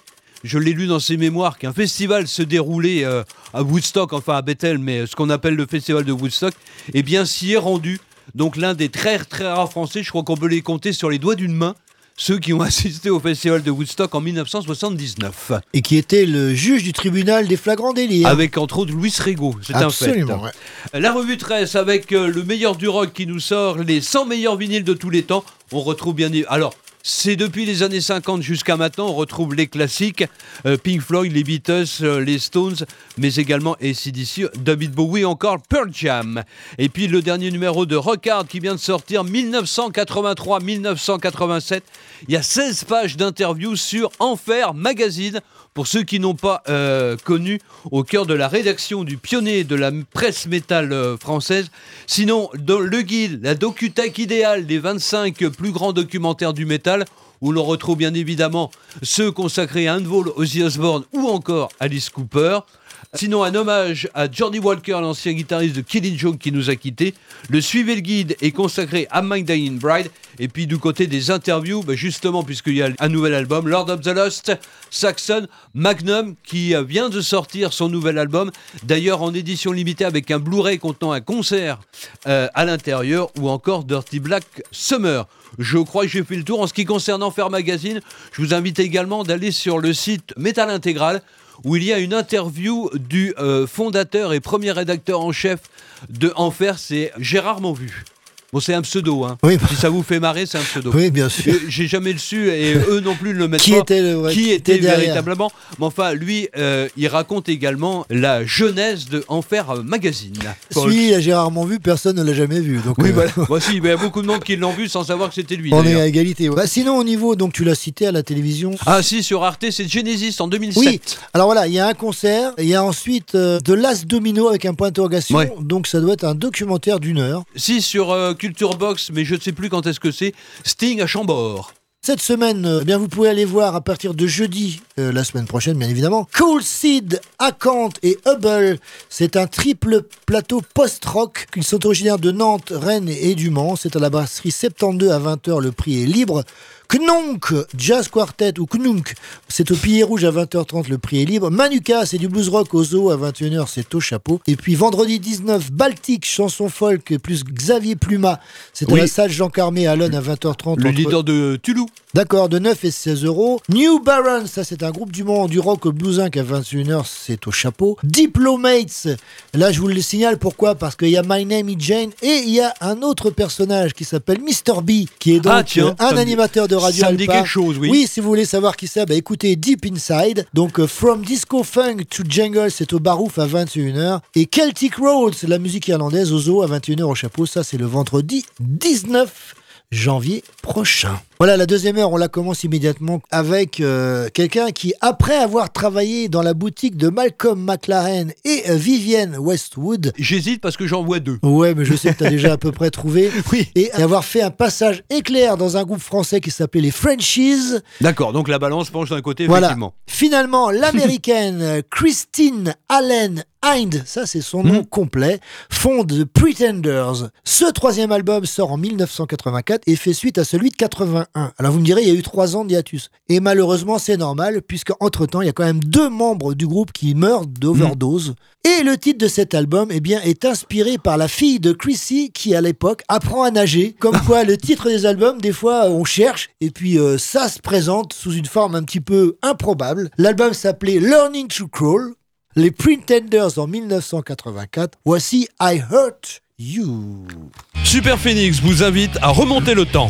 je l'ai lu dans ses mémoires, qu'un festival se déroulait euh, à Woodstock, enfin à Bethel, mais ce qu'on appelle le festival de Woodstock, eh bien s'y est rendu. Donc l'un des très très rares Français, je crois qu'on peut les compter sur les doigts d'une main, ceux qui ont <laughs> assisté au festival de Woodstock en 1979. Et qui était le juge du tribunal des flagrants délits. hein. Avec entre autres Louis Rego, c'est un fait. Absolument, ouais. La revue 13 avec euh, le meilleur du rock qui nous sort les 100 meilleurs vinyles de tous les temps. On retrouve bien. Alors, c'est depuis les années 50 jusqu'à maintenant, on retrouve les classiques, euh, Pink Floyd, les Beatles, euh, les Stones, mais également ACDC, David Bowie, encore Pearl Jam. Et puis le dernier numéro de Rock Hard qui vient de sortir 1983-1987. Il y a 16 pages d'interviews sur Enfer Magazine. Pour ceux qui n'ont pas euh, connu, au cœur de la rédaction du pionnier de la presse métal euh, française. Sinon, dans le guide, la docutech idéale des 25 plus grands documentaires du métal, où l'on retrouve bien évidemment ceux consacrés à Handball, Ozzy Osbourne ou encore Alice Cooper. Sinon, un hommage à Jordi Walker, l'ancien guitariste de Killing Joke qui nous a quittés. Le Suivez le guide est consacré à Mike Dying Bride. Et puis du côté des interviews, bah, justement, puisqu'il y a un nouvel album, Lord of the Lost, Saxon, Magnum, qui vient de sortir son nouvel album. D'ailleurs, en édition limitée avec un Blu-ray contenant un concert euh, à l'intérieur ou encore Dirty Black Summer. Je crois que j'ai fait le tour. En ce qui concerne Enfer Magazine, je vous invite également d'aller sur le site Metal Intégral où il y a une interview du euh, fondateur et premier rédacteur en chef de Enfer, c'est Gérard Monvu. Bon, c'est un pseudo, hein. Si ça vous fait marrer, c'est un pseudo. Oui, bien sûr. Euh, J'ai jamais le su et <laughs> eux non plus ne le mettent Qui pas. était le- ouais, qui qui était véritablement. Mais enfin, lui, euh, il raconte également la jeunesse de Enfer Magazine. Celui à Gérard vu, personne ne l'a jamais vu. Donc, Oui, euh, voilà. <laughs> Aussi, mais il y a beaucoup de monde qui l'ont vu sans savoir que c'était lui. on est à égalité. Bah, sinon, au niveau, donc tu l'as cité à la télévision. Ah si, sur Arte, c'est Genesis en 2007. Oui, alors voilà, il y a un concert, il y a ensuite euh, The Last Domino avec un point d'interrogation, Ouais. donc ça doit être un documentaire d'une heure. Si, sur Culture Box, mais je ne sais plus quand est-ce que c'est, Sting à Chambord. Cette semaine, euh, eh bien vous pouvez aller voir à partir de jeudi, euh, la semaine prochaine bien évidemment, Cool Seed, Acant et Hubble. C'est un triple plateau post-rock. Ils sont originaires de Nantes, Rennes et du Mans. C'est à la brasserie 72 à 20h, le prix est libre. Knonk, Jazz Quartet ou Knunk, c'est au Pilier Rouge à 20h30, le prix est libre. Manuka, c'est du blues rock au zoo à 21h, c'est au chapeau. Et puis vendredi 19, Baltique, chanson folk plus Xavier Pluma, c'est à la salle Jean Carmé à Lonne à 20h30. Le entre- leader de Toulouse. D'accord, de 9 et 16 euros. New Baron, ça c'est un groupe du monde du rock au blues Inc. à 21h, c'est au chapeau. Diplomates, là je vous le signale, pourquoi? Parce qu'il y a My Name is Jane et il y a un autre personnage qui s'appelle Mr. B, qui est donc Ah, tiens, euh, un animateur de radio ça me dit quelque chose, oui. Oui, si vous voulez savoir qui c'est, bah écoutez Deep Inside. Donc euh, From Disco Funk to Jungle, c'est au Barouf à 21h. Et Celtic Roads, la musique irlandaise au zoo à 21h au chapeau, ça c'est le vendredi 19 janvier prochain. Voilà, la deuxième heure, on la commence immédiatement avec euh, quelqu'un qui, après avoir travaillé dans la boutique de Malcolm McLaren et euh, Vivienne Westwood, J'hésite parce que j'en vois deux. Ouais, mais je sais que tu as déjà à peu près <laughs> trouvé. Oui. Et avoir fait un passage éclair dans un groupe français qui s'appelait les Frenchies. D'accord, donc la balance penche d'un côté, Voilà. effectivement. Finalement, <laughs> l'américaine euh, Christine Allen Hind, ça c'est son nom complet, fonde The Pretenders. Ce troisième album sort en 1984 et fait suite à celui de 81. Alors vous me direz, il y a eu trois ans de hiatus. Et malheureusement, c'est normal, puisque entre-temps, il y a quand même deux membres du groupe qui meurent d'overdose. Et le titre de cet album, eh bien, est inspiré par la fille de Chrissy, qui à l'époque apprend à nager. Comme quoi, le titre des albums, des fois, on cherche, et puis euh, ça se présente sous une forme un petit peu improbable. L'album s'appelait Learning to Crawl. Les Pretenders en 1984. Voici I Hurt You. Super Phoenix vous invite à remonter le temps.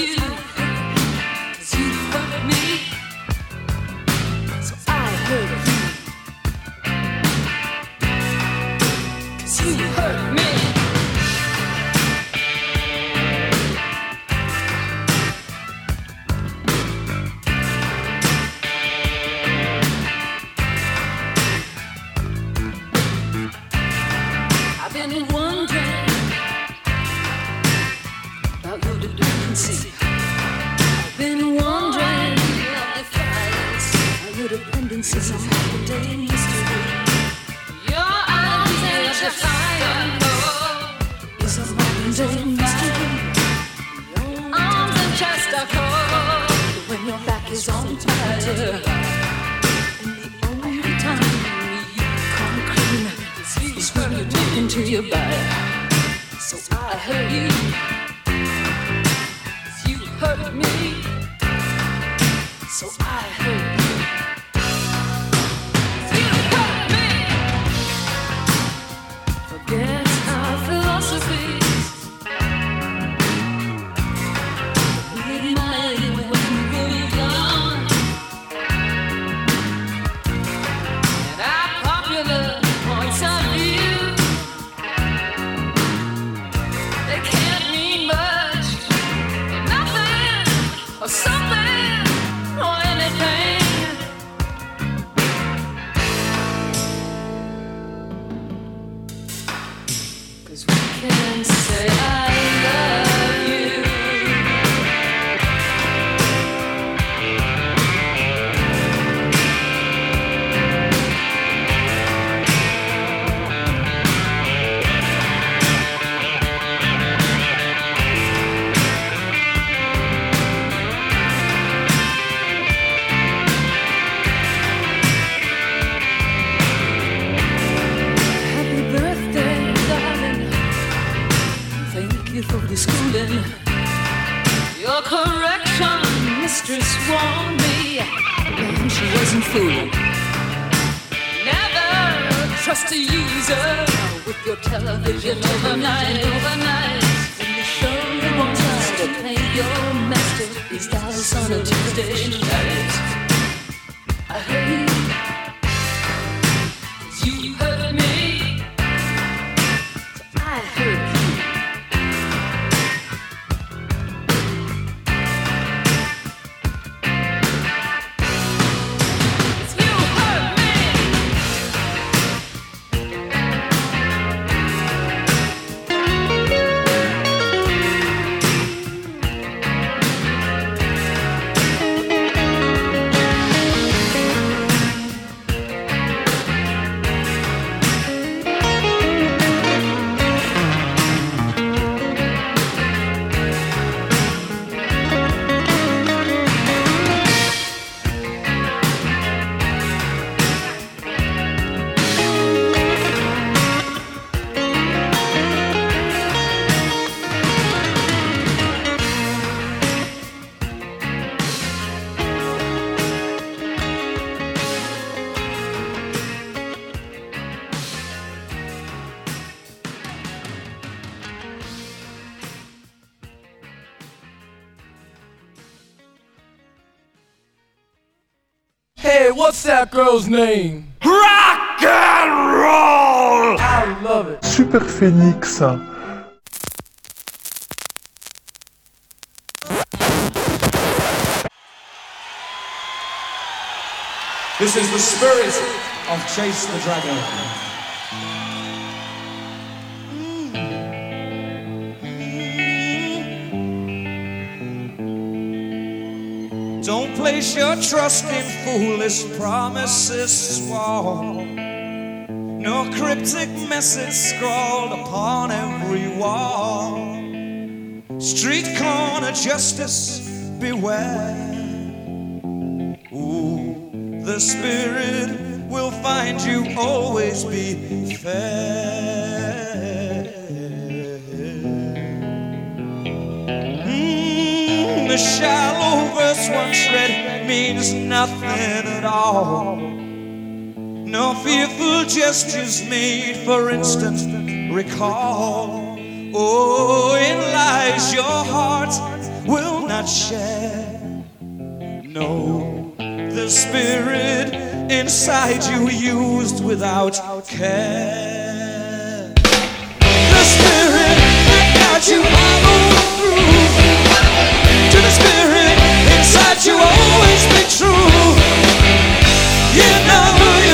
you. So I hurt you. You hurt me. What's that girl's name? Rock and roll! I love it. Super Phoenix. This is the spirit of Chase the Dragon. Place your trust in foolish promises swore. No cryptic message scrawled upon every wall. Street corner justice, beware. Ooh, the spirit will find you always be fair. Mm, the shallow verse once read means nothing at all. No fearful gestures made for instant recall. Oh, in lies your heart will not share. No, the spirit inside you used without care. The spirit that got you inside you, always be true. You know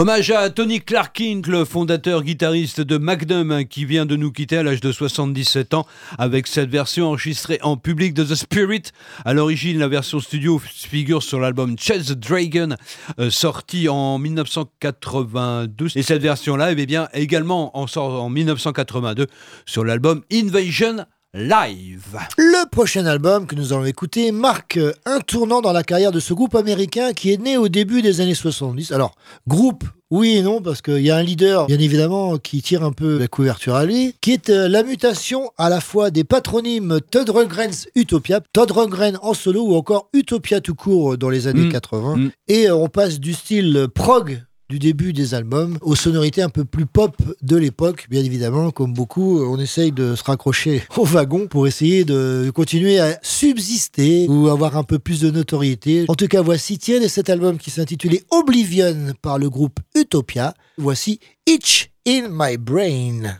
Hommage à Tony Clarkin, le fondateur guitariste de Magnum, hein, qui vient de nous quitter à l'âge de 77 ans avec cette version enregistrée en public de The Spirit. À l'origine, la version studio figure sur l'album the Dragon, euh, sorti en 1982. Et cette version-là, eh bien, également en sort en 1982 sur l'album Invasion Live. Le prochain album que nous allons écouter marque un tournant dans la carrière de ce groupe américain qui est né au début des années 70. Alors, groupe, oui et non, parce qu'il y a un leader, bien évidemment, qui tire un peu la couverture à lui, qui est euh, la mutation à la fois des patronymes Todd Rundgren's Utopia, Todd Rundgren en solo ou encore Utopia tout court dans les années Mm. 80. Mm. Et euh, on passe du style prog du début des albums aux sonorités un peu plus pop de l'époque, bien évidemment, comme beaucoup, on essaye de se raccrocher <laughs> au wagon pour essayer de continuer à subsister ou avoir un peu plus de notoriété. En tout cas, voici tiens de cet album qui s'intitulait Oblivion par le groupe Utopia. Voici Itch in My Brain.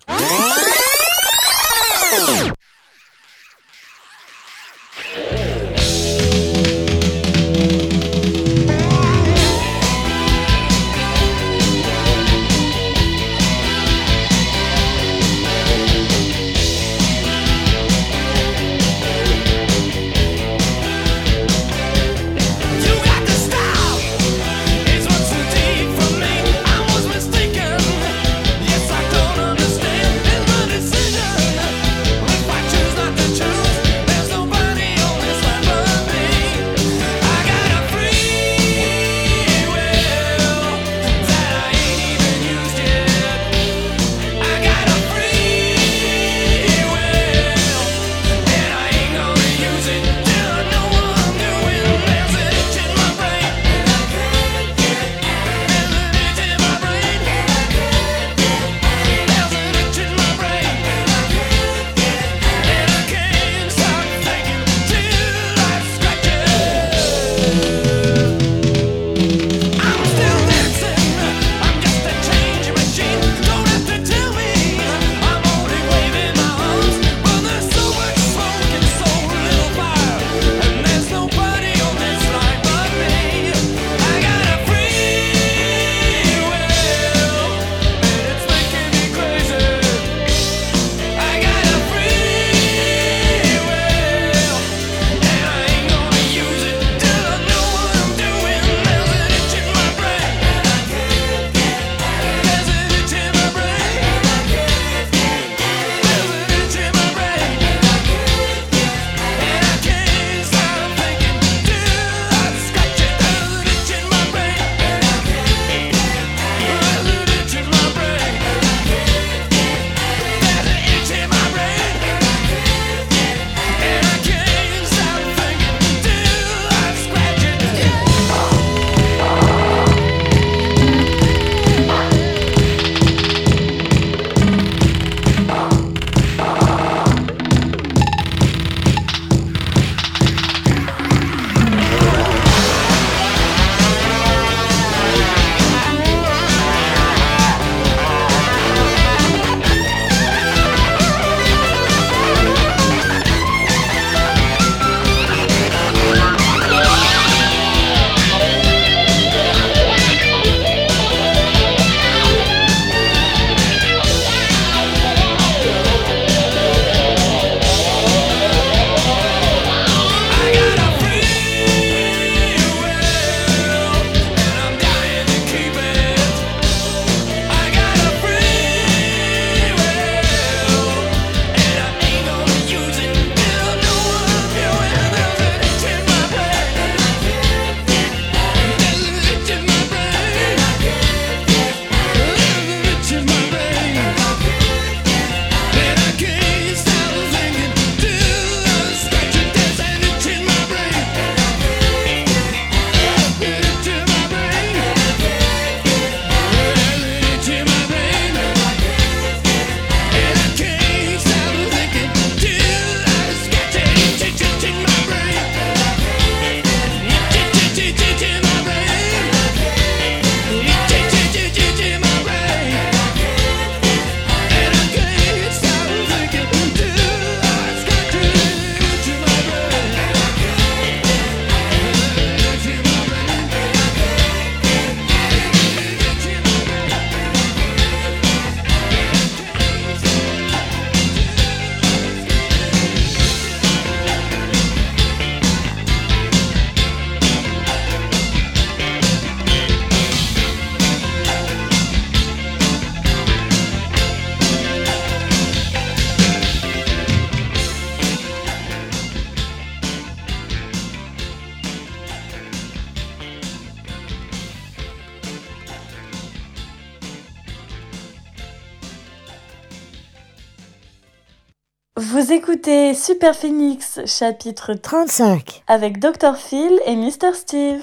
Super Phoenix, chapitre 35. avec Dr. Phil et Mr. Steve.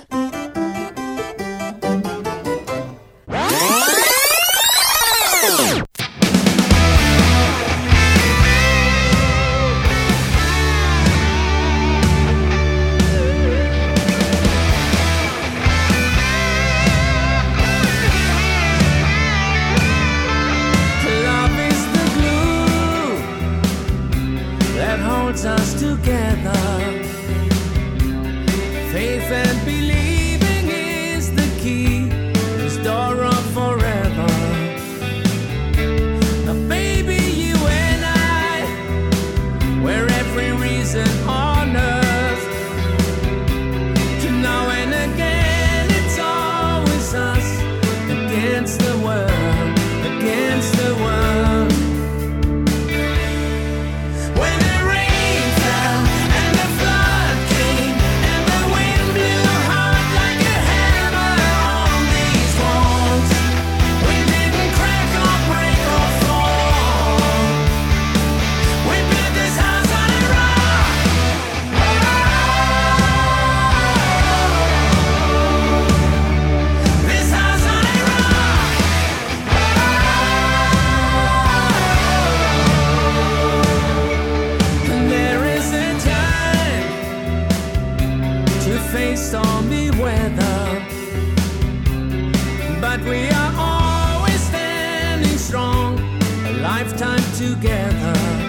her.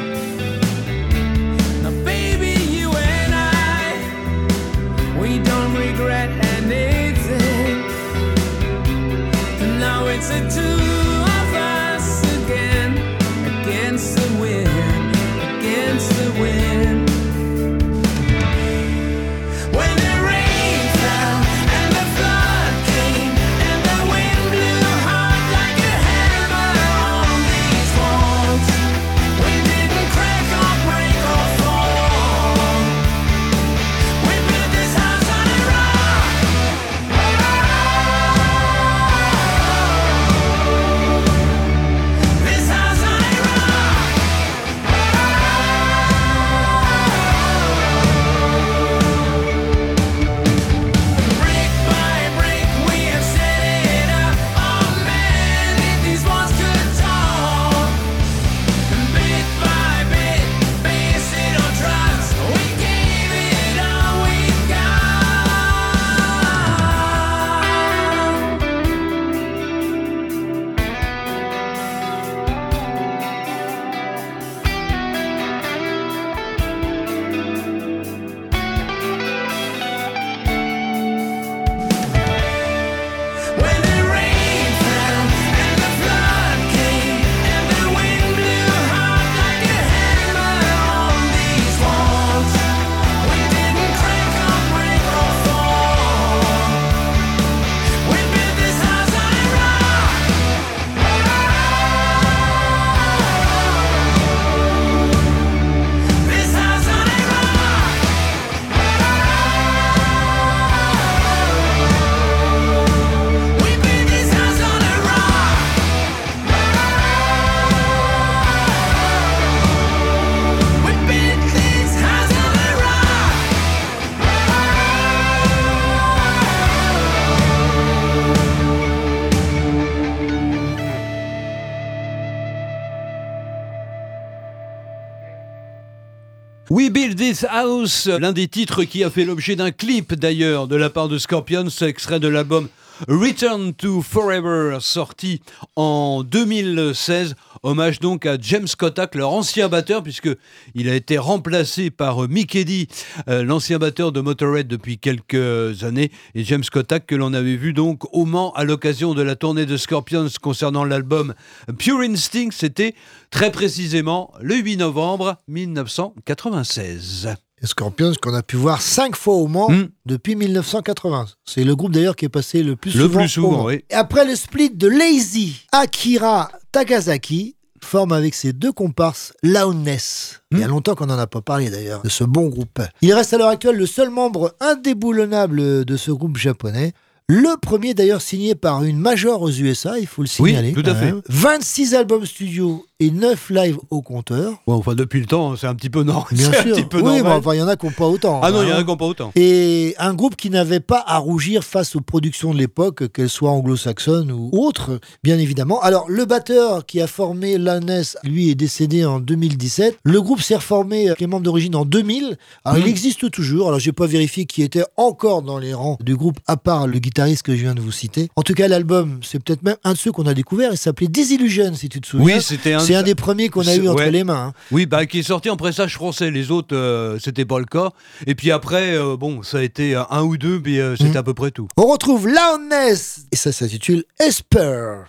House, l'un des titres qui a fait l'objet d'un clip d'ailleurs de la part de Scorpions, extrait de l'album Return to Forever, sorti en 2016. Hommage donc à James Kotak, leur ancien batteur, puisque il a été remplacé par Mick Eddy, euh, l'ancien batteur de Motorhead depuis quelques années, et James Kotak que l'on avait vu donc au Mans à l'occasion de la tournée de Scorpions concernant l'album Pure Instinct. C'était très précisément le 8 novembre 1996. Et Scorpions qu'on a pu voir cinq fois au Mans depuis 1980. C'est le groupe d'ailleurs qui est passé le plus Le souvent. plus au souvent, Mans. oui. Et après le split de Lazy, Akira Takazaki forme avec ses deux comparses Loudness. Il y a longtemps qu'on n'en a pas parlé d'ailleurs, de ce bon groupe. Il reste à l'heure actuelle le seul membre indéboulonnable de ce groupe japonais. Le premier d'ailleurs signé par une major aux USA, il faut le signaler. tout à fait. même. 26 albums studio et 9 lives au compteur. Ouais, enfin, depuis le temps, c'est un petit peu normal. <laughs> Bien sûr. un petit peu oui, enfin, il y en a qui n'ont pas autant. Ah non, il y en hein. a qui n'ont pas autant. Et un groupe qui n'avait pas à rougir face aux productions de l'époque, qu'elles soient anglo-saxonnes ou autres, bien évidemment. Alors, le batteur qui a formé Loudness, lui, est décédé en 2017. Le groupe s'est reformé avec les membres d'origine en 2000. Alors, Mhm. il existe toujours. Alors, j'ai pas vérifié qui était encore dans les rangs du groupe, à part le guitariste que je viens de vous citer. En tout cas, l'album, c'est peut-être même un de ceux qu'on a découvert. Il s'appelait Disillusion, si tu te souviens. Oui, c'était un. C'est un des premiers qu'on a eu entre Ouais. les mains. hein. Oui, bah, qui est sorti en pressage français. Les autres, euh, c'était pas le cas. Et puis après, euh, bon, ça a été euh, un ou deux, euh, c'était Mhm. à peu près tout. On retrouve Loudness et ça s'intitule Esper.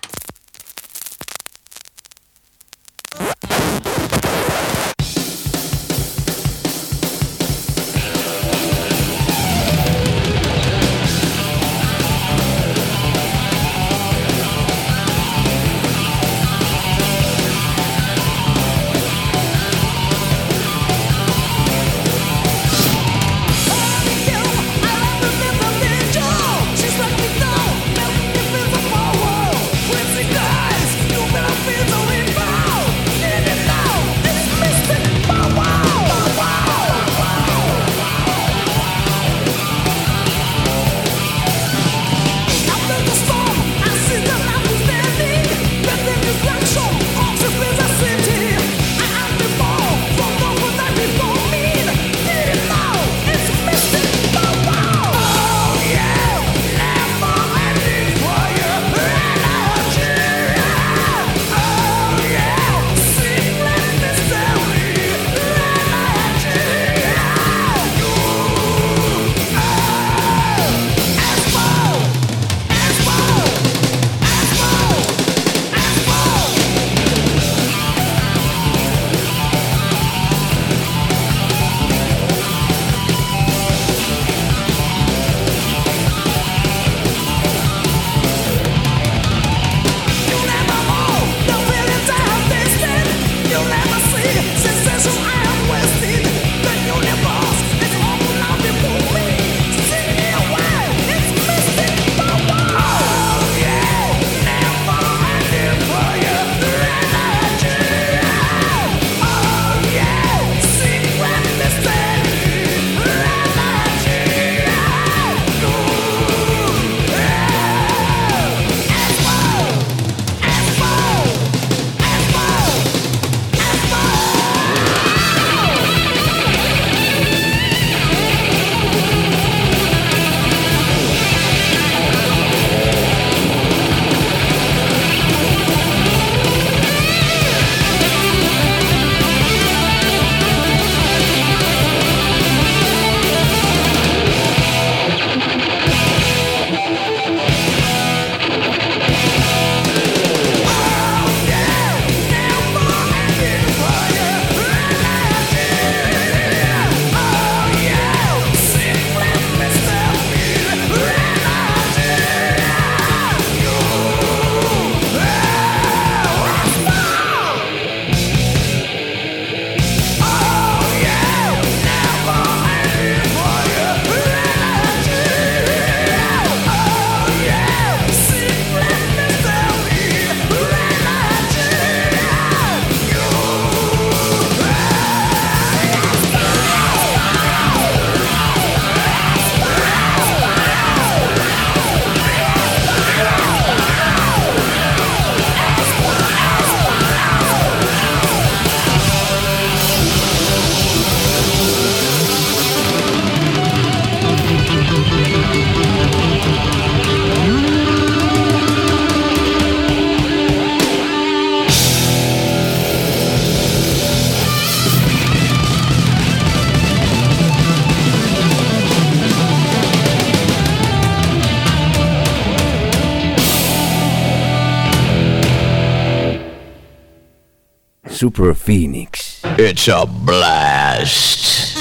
Super Phoenix. It's a blast.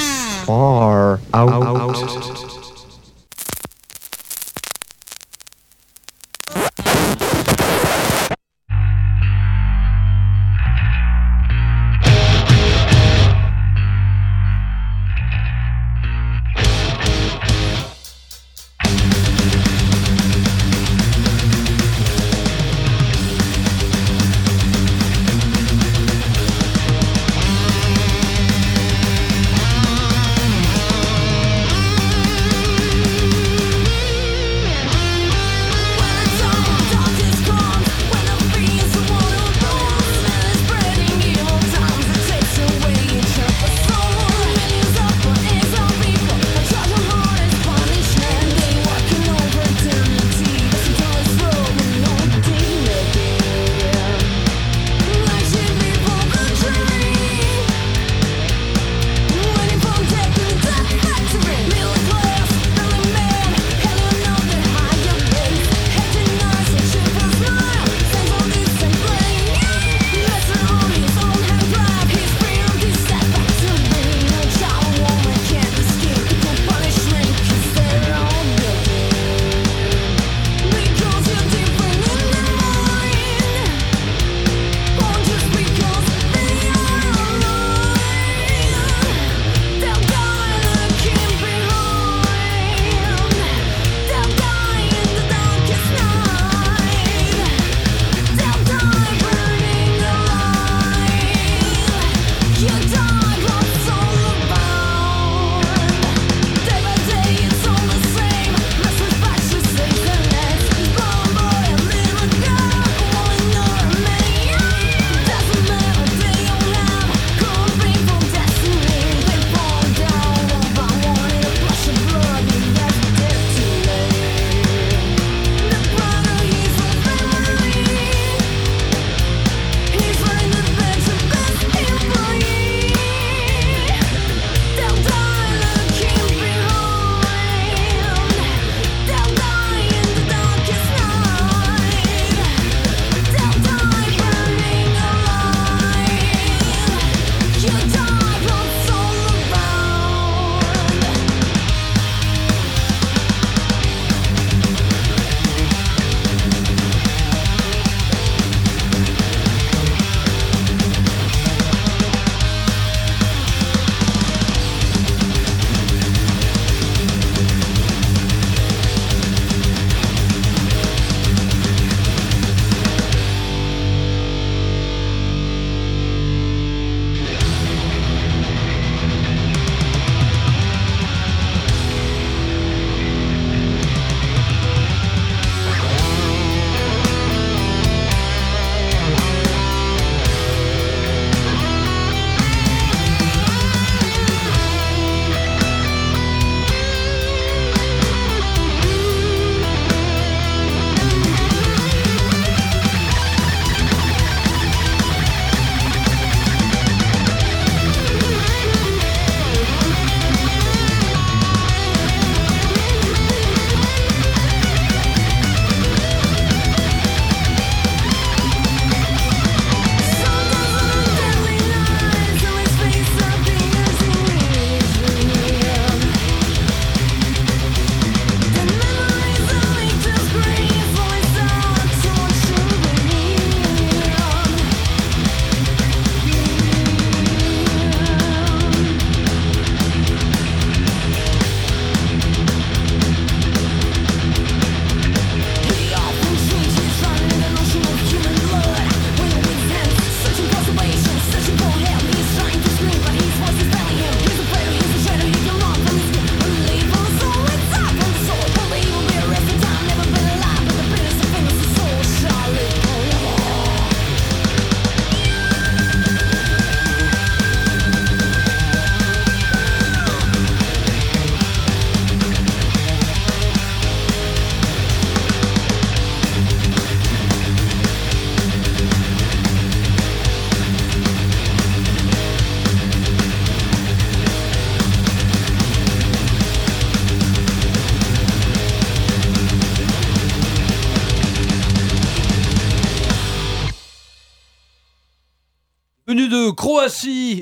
Far out. Thank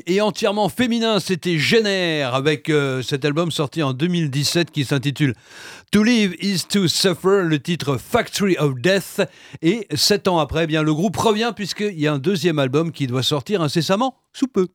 et entièrement féminin, c'était Génère avec euh, cet album sorti en 2017 qui s'intitule To Live is to Suffer, le titre Factory of Death. Et sept ans après, eh bien le groupe revient puisqu'il y a un deuxième album qui doit sortir incessamment sous peu.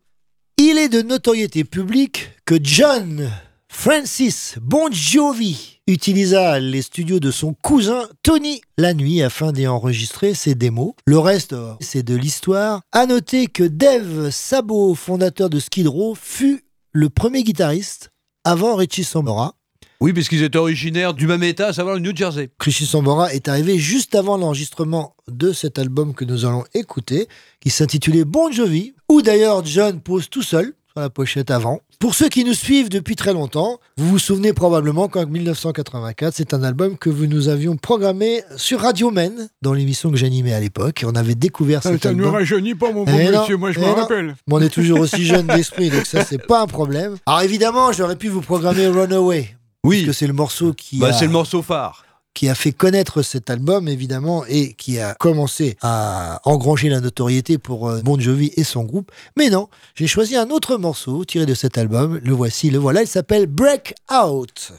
Il est de notoriété publique que John Francis Bon Jovi utilisa les studios de son cousin Tony la nuit afin d'y enregistrer ses démos. Le reste, c'est de l'histoire. À noter que Dave Sabo, fondateur de Skid Row, fut le premier guitariste avant Richie Sambora. Oui, puisqu'ils étaient originaires du même état, à savoir le New Jersey. Richie Sambora est arrivé juste avant l'enregistrement de cet album que nous allons écouter, qui s'intitulait Bon Jovi, où d'ailleurs John pose tout seul sur la pochette avant. Pour ceux qui nous suivent depuis très longtemps, vous vous souvenez probablement qu'en 1984, c'est un album que vous nous avions programmé sur Radio Men, dans l'émission que j'animais à l'époque. On avait découvert Ça, cet ça ne album. rajeunit pas, mon bon Eh non, monsieur, moi je eh me rappelle. Mais on est toujours aussi jeune d'esprit, donc ça, c'est pas un problème. Alors évidemment, j'aurais pu vous programmer Runaway. Oui. Parce que c'est le morceau qui Bah, a c'est le morceau phare. Qui a fait connaître cet album, évidemment, et qui a commencé à engranger la notoriété pour euh, Bon Jovi et son groupe. Mais non, j'ai choisi un autre morceau tiré de cet album. Le voici, le voilà. Il s'appelle Break Out.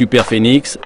Super Phoenix.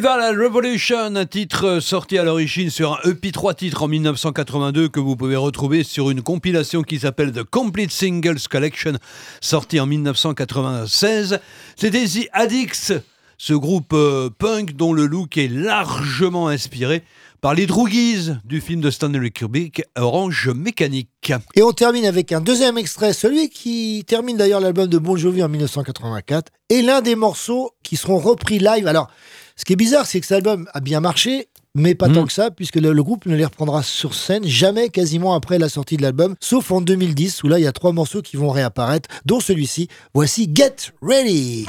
Viva la Revolution, un titre sorti à l'origine sur un EP 3 titres en 1982 que vous pouvez retrouver sur une compilation qui s'appelle The Complete Singles Collection, sorti en 1996. C'était The Addicts, ce groupe euh, punk dont le look est largement inspiré par les Droogies du film de Stanley Kubrick, Orange Mécanique. Et on termine avec un deuxième extrait, celui qui termine d'ailleurs l'album de Bon Jovi en 1984, et l'un des morceaux qui seront repris live. Alors, ce qui est bizarre, c'est que cet album a bien marché, mais pas tant que ça, puisque le, le groupe ne les reprendra sur scène jamais quasiment après la sortie de l'album, sauf en 2010, où là, il y a trois morceaux qui vont réapparaître, dont celui-ci. Voici Get Ready.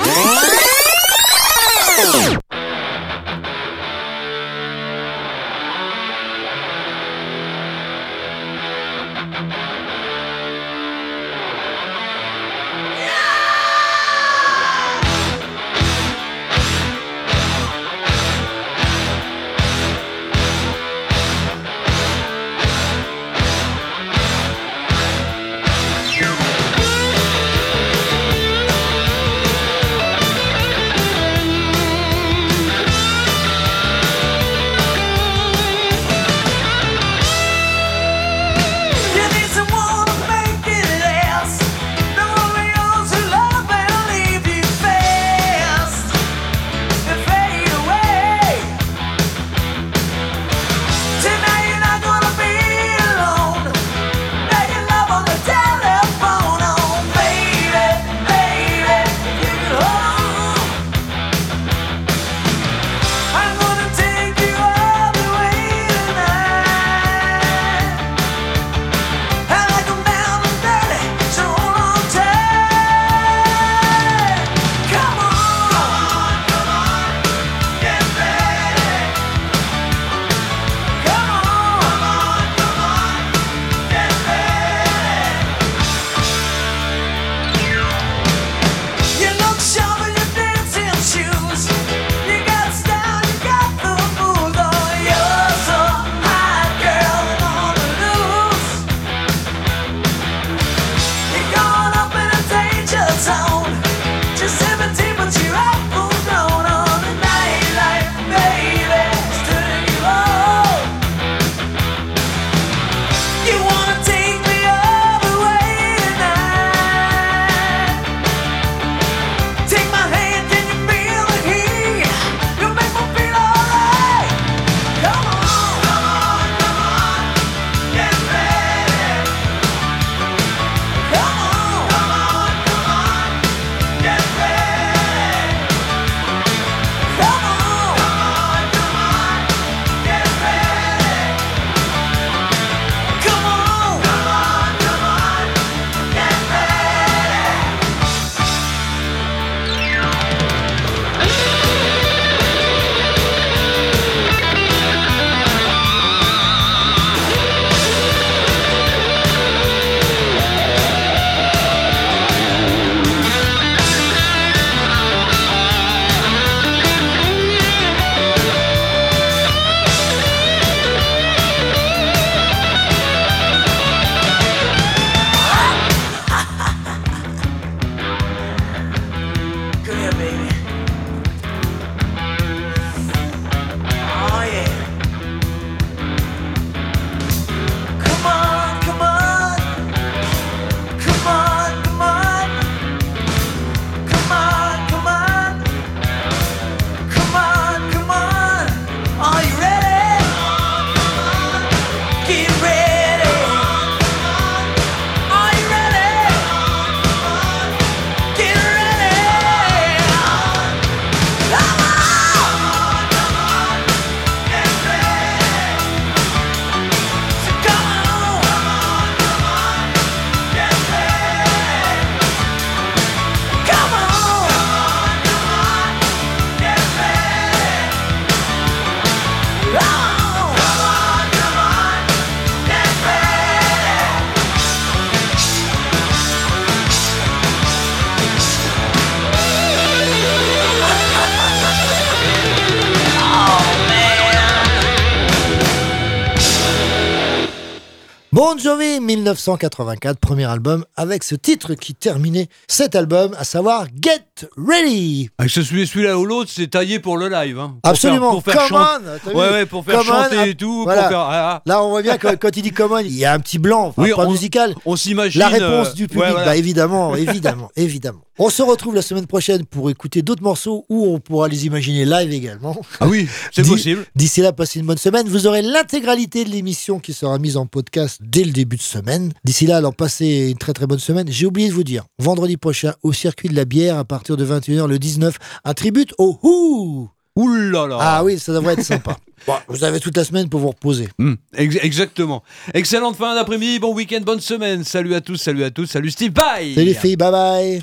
Bon Jovi 1984, premier album avec ce titre qui terminait cet album, à savoir Get Ready. Ah, ce- celui- Celui-là ou l'autre, c'est taillé pour le live. hein. Pour Absolument. Faire, pour faire chanter- Ouais, ouais, pour faire on, chanter ah, et tout. voilà. Pour faire, ah, ah. Là, on voit bien que quand il dit come on, il y a un petit blanc, enfin, Oui, pas on- musical. On s'imagine. La réponse euh, du public, ouais, voilà. bah évidemment, évidemment, <laughs> évidemment. On se retrouve la semaine prochaine pour écouter d'autres morceaux où on pourra les imaginer live également. Ah oui, c'est possible. D'ici là, passez une bonne semaine. Vous aurez l'intégralité de l'émission qui sera mise en podcast dès le début de semaine. D'ici là, alors passez une très très bonne semaine. J'ai oublié de vous dire, vendredi prochain, au circuit de la bière, à partir de 21h le 19, un tribute au Who. Ouh là là. Ah oui, ça devrait être sympa. <laughs> Bon, vous avez toute la semaine pour vous reposer. Hmm, ex- exactement. Excellente fin d'après-midi, bon week-end, bonne semaine. Salut à tous, salut à tous, salut Steve, bye Salut les filles, bye bye.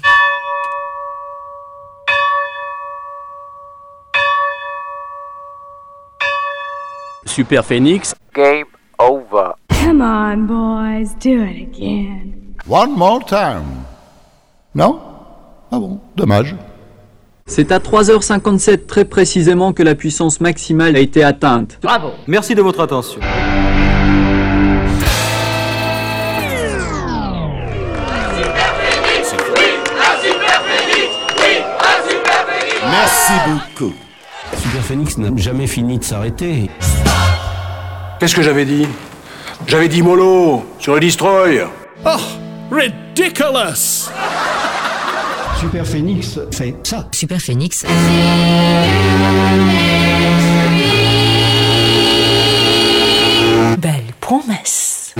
Super Phoenix. Game over. Come on, boys, do it again. One more time. Non Ah bon, dommage. C'est à 3h57 très précisément que la puissance maximale a été atteinte. Bravo. Merci de votre attention. Merci beaucoup. Super Phoenix n'a jamais fini de s'arrêter. Qu'est-ce que j'avais dit? J'avais dit mollo sur le destroy. Oh, ridiculous Super Phoenix fait ça. Super Phoenix. Belle promesse.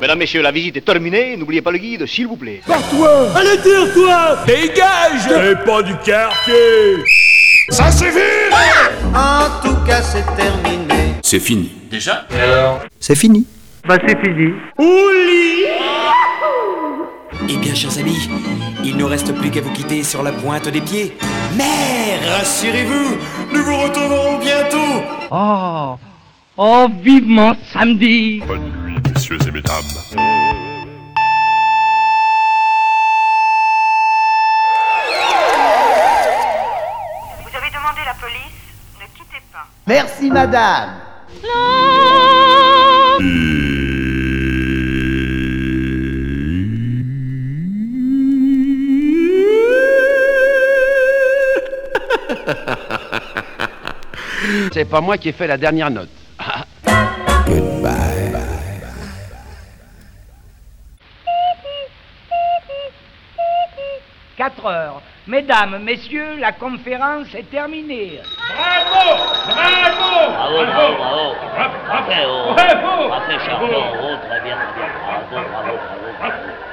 Mesdames, messieurs, la visite est terminée. N'oubliez pas le guide, s'il vous plaît. Toi Allez dire toi Dégage T'es pas du quartier Ça suffit En tout cas, c'est terminé. C'est fini. Déjà C'est fini. Bah, c'est fini. Eh bien, chers amis, il ne reste plus qu'à vous quitter sur la pointe des pieds. Mais rassurez-vous, nous vous retrouverons bientôt. Oh Oh, vivement samedi Bonne nuit, messieurs et mesdames. Merci, madame. C'est pas moi qui ai fait la dernière note. 4 heures. Mesdames, messieurs, la conférence est terminée. Bravo Bravo Bravo, bravo, bravo. Parfait, oh. Bravo Bravo bien, très bien. Bravo, bravo, bravo, bravo. Bravo.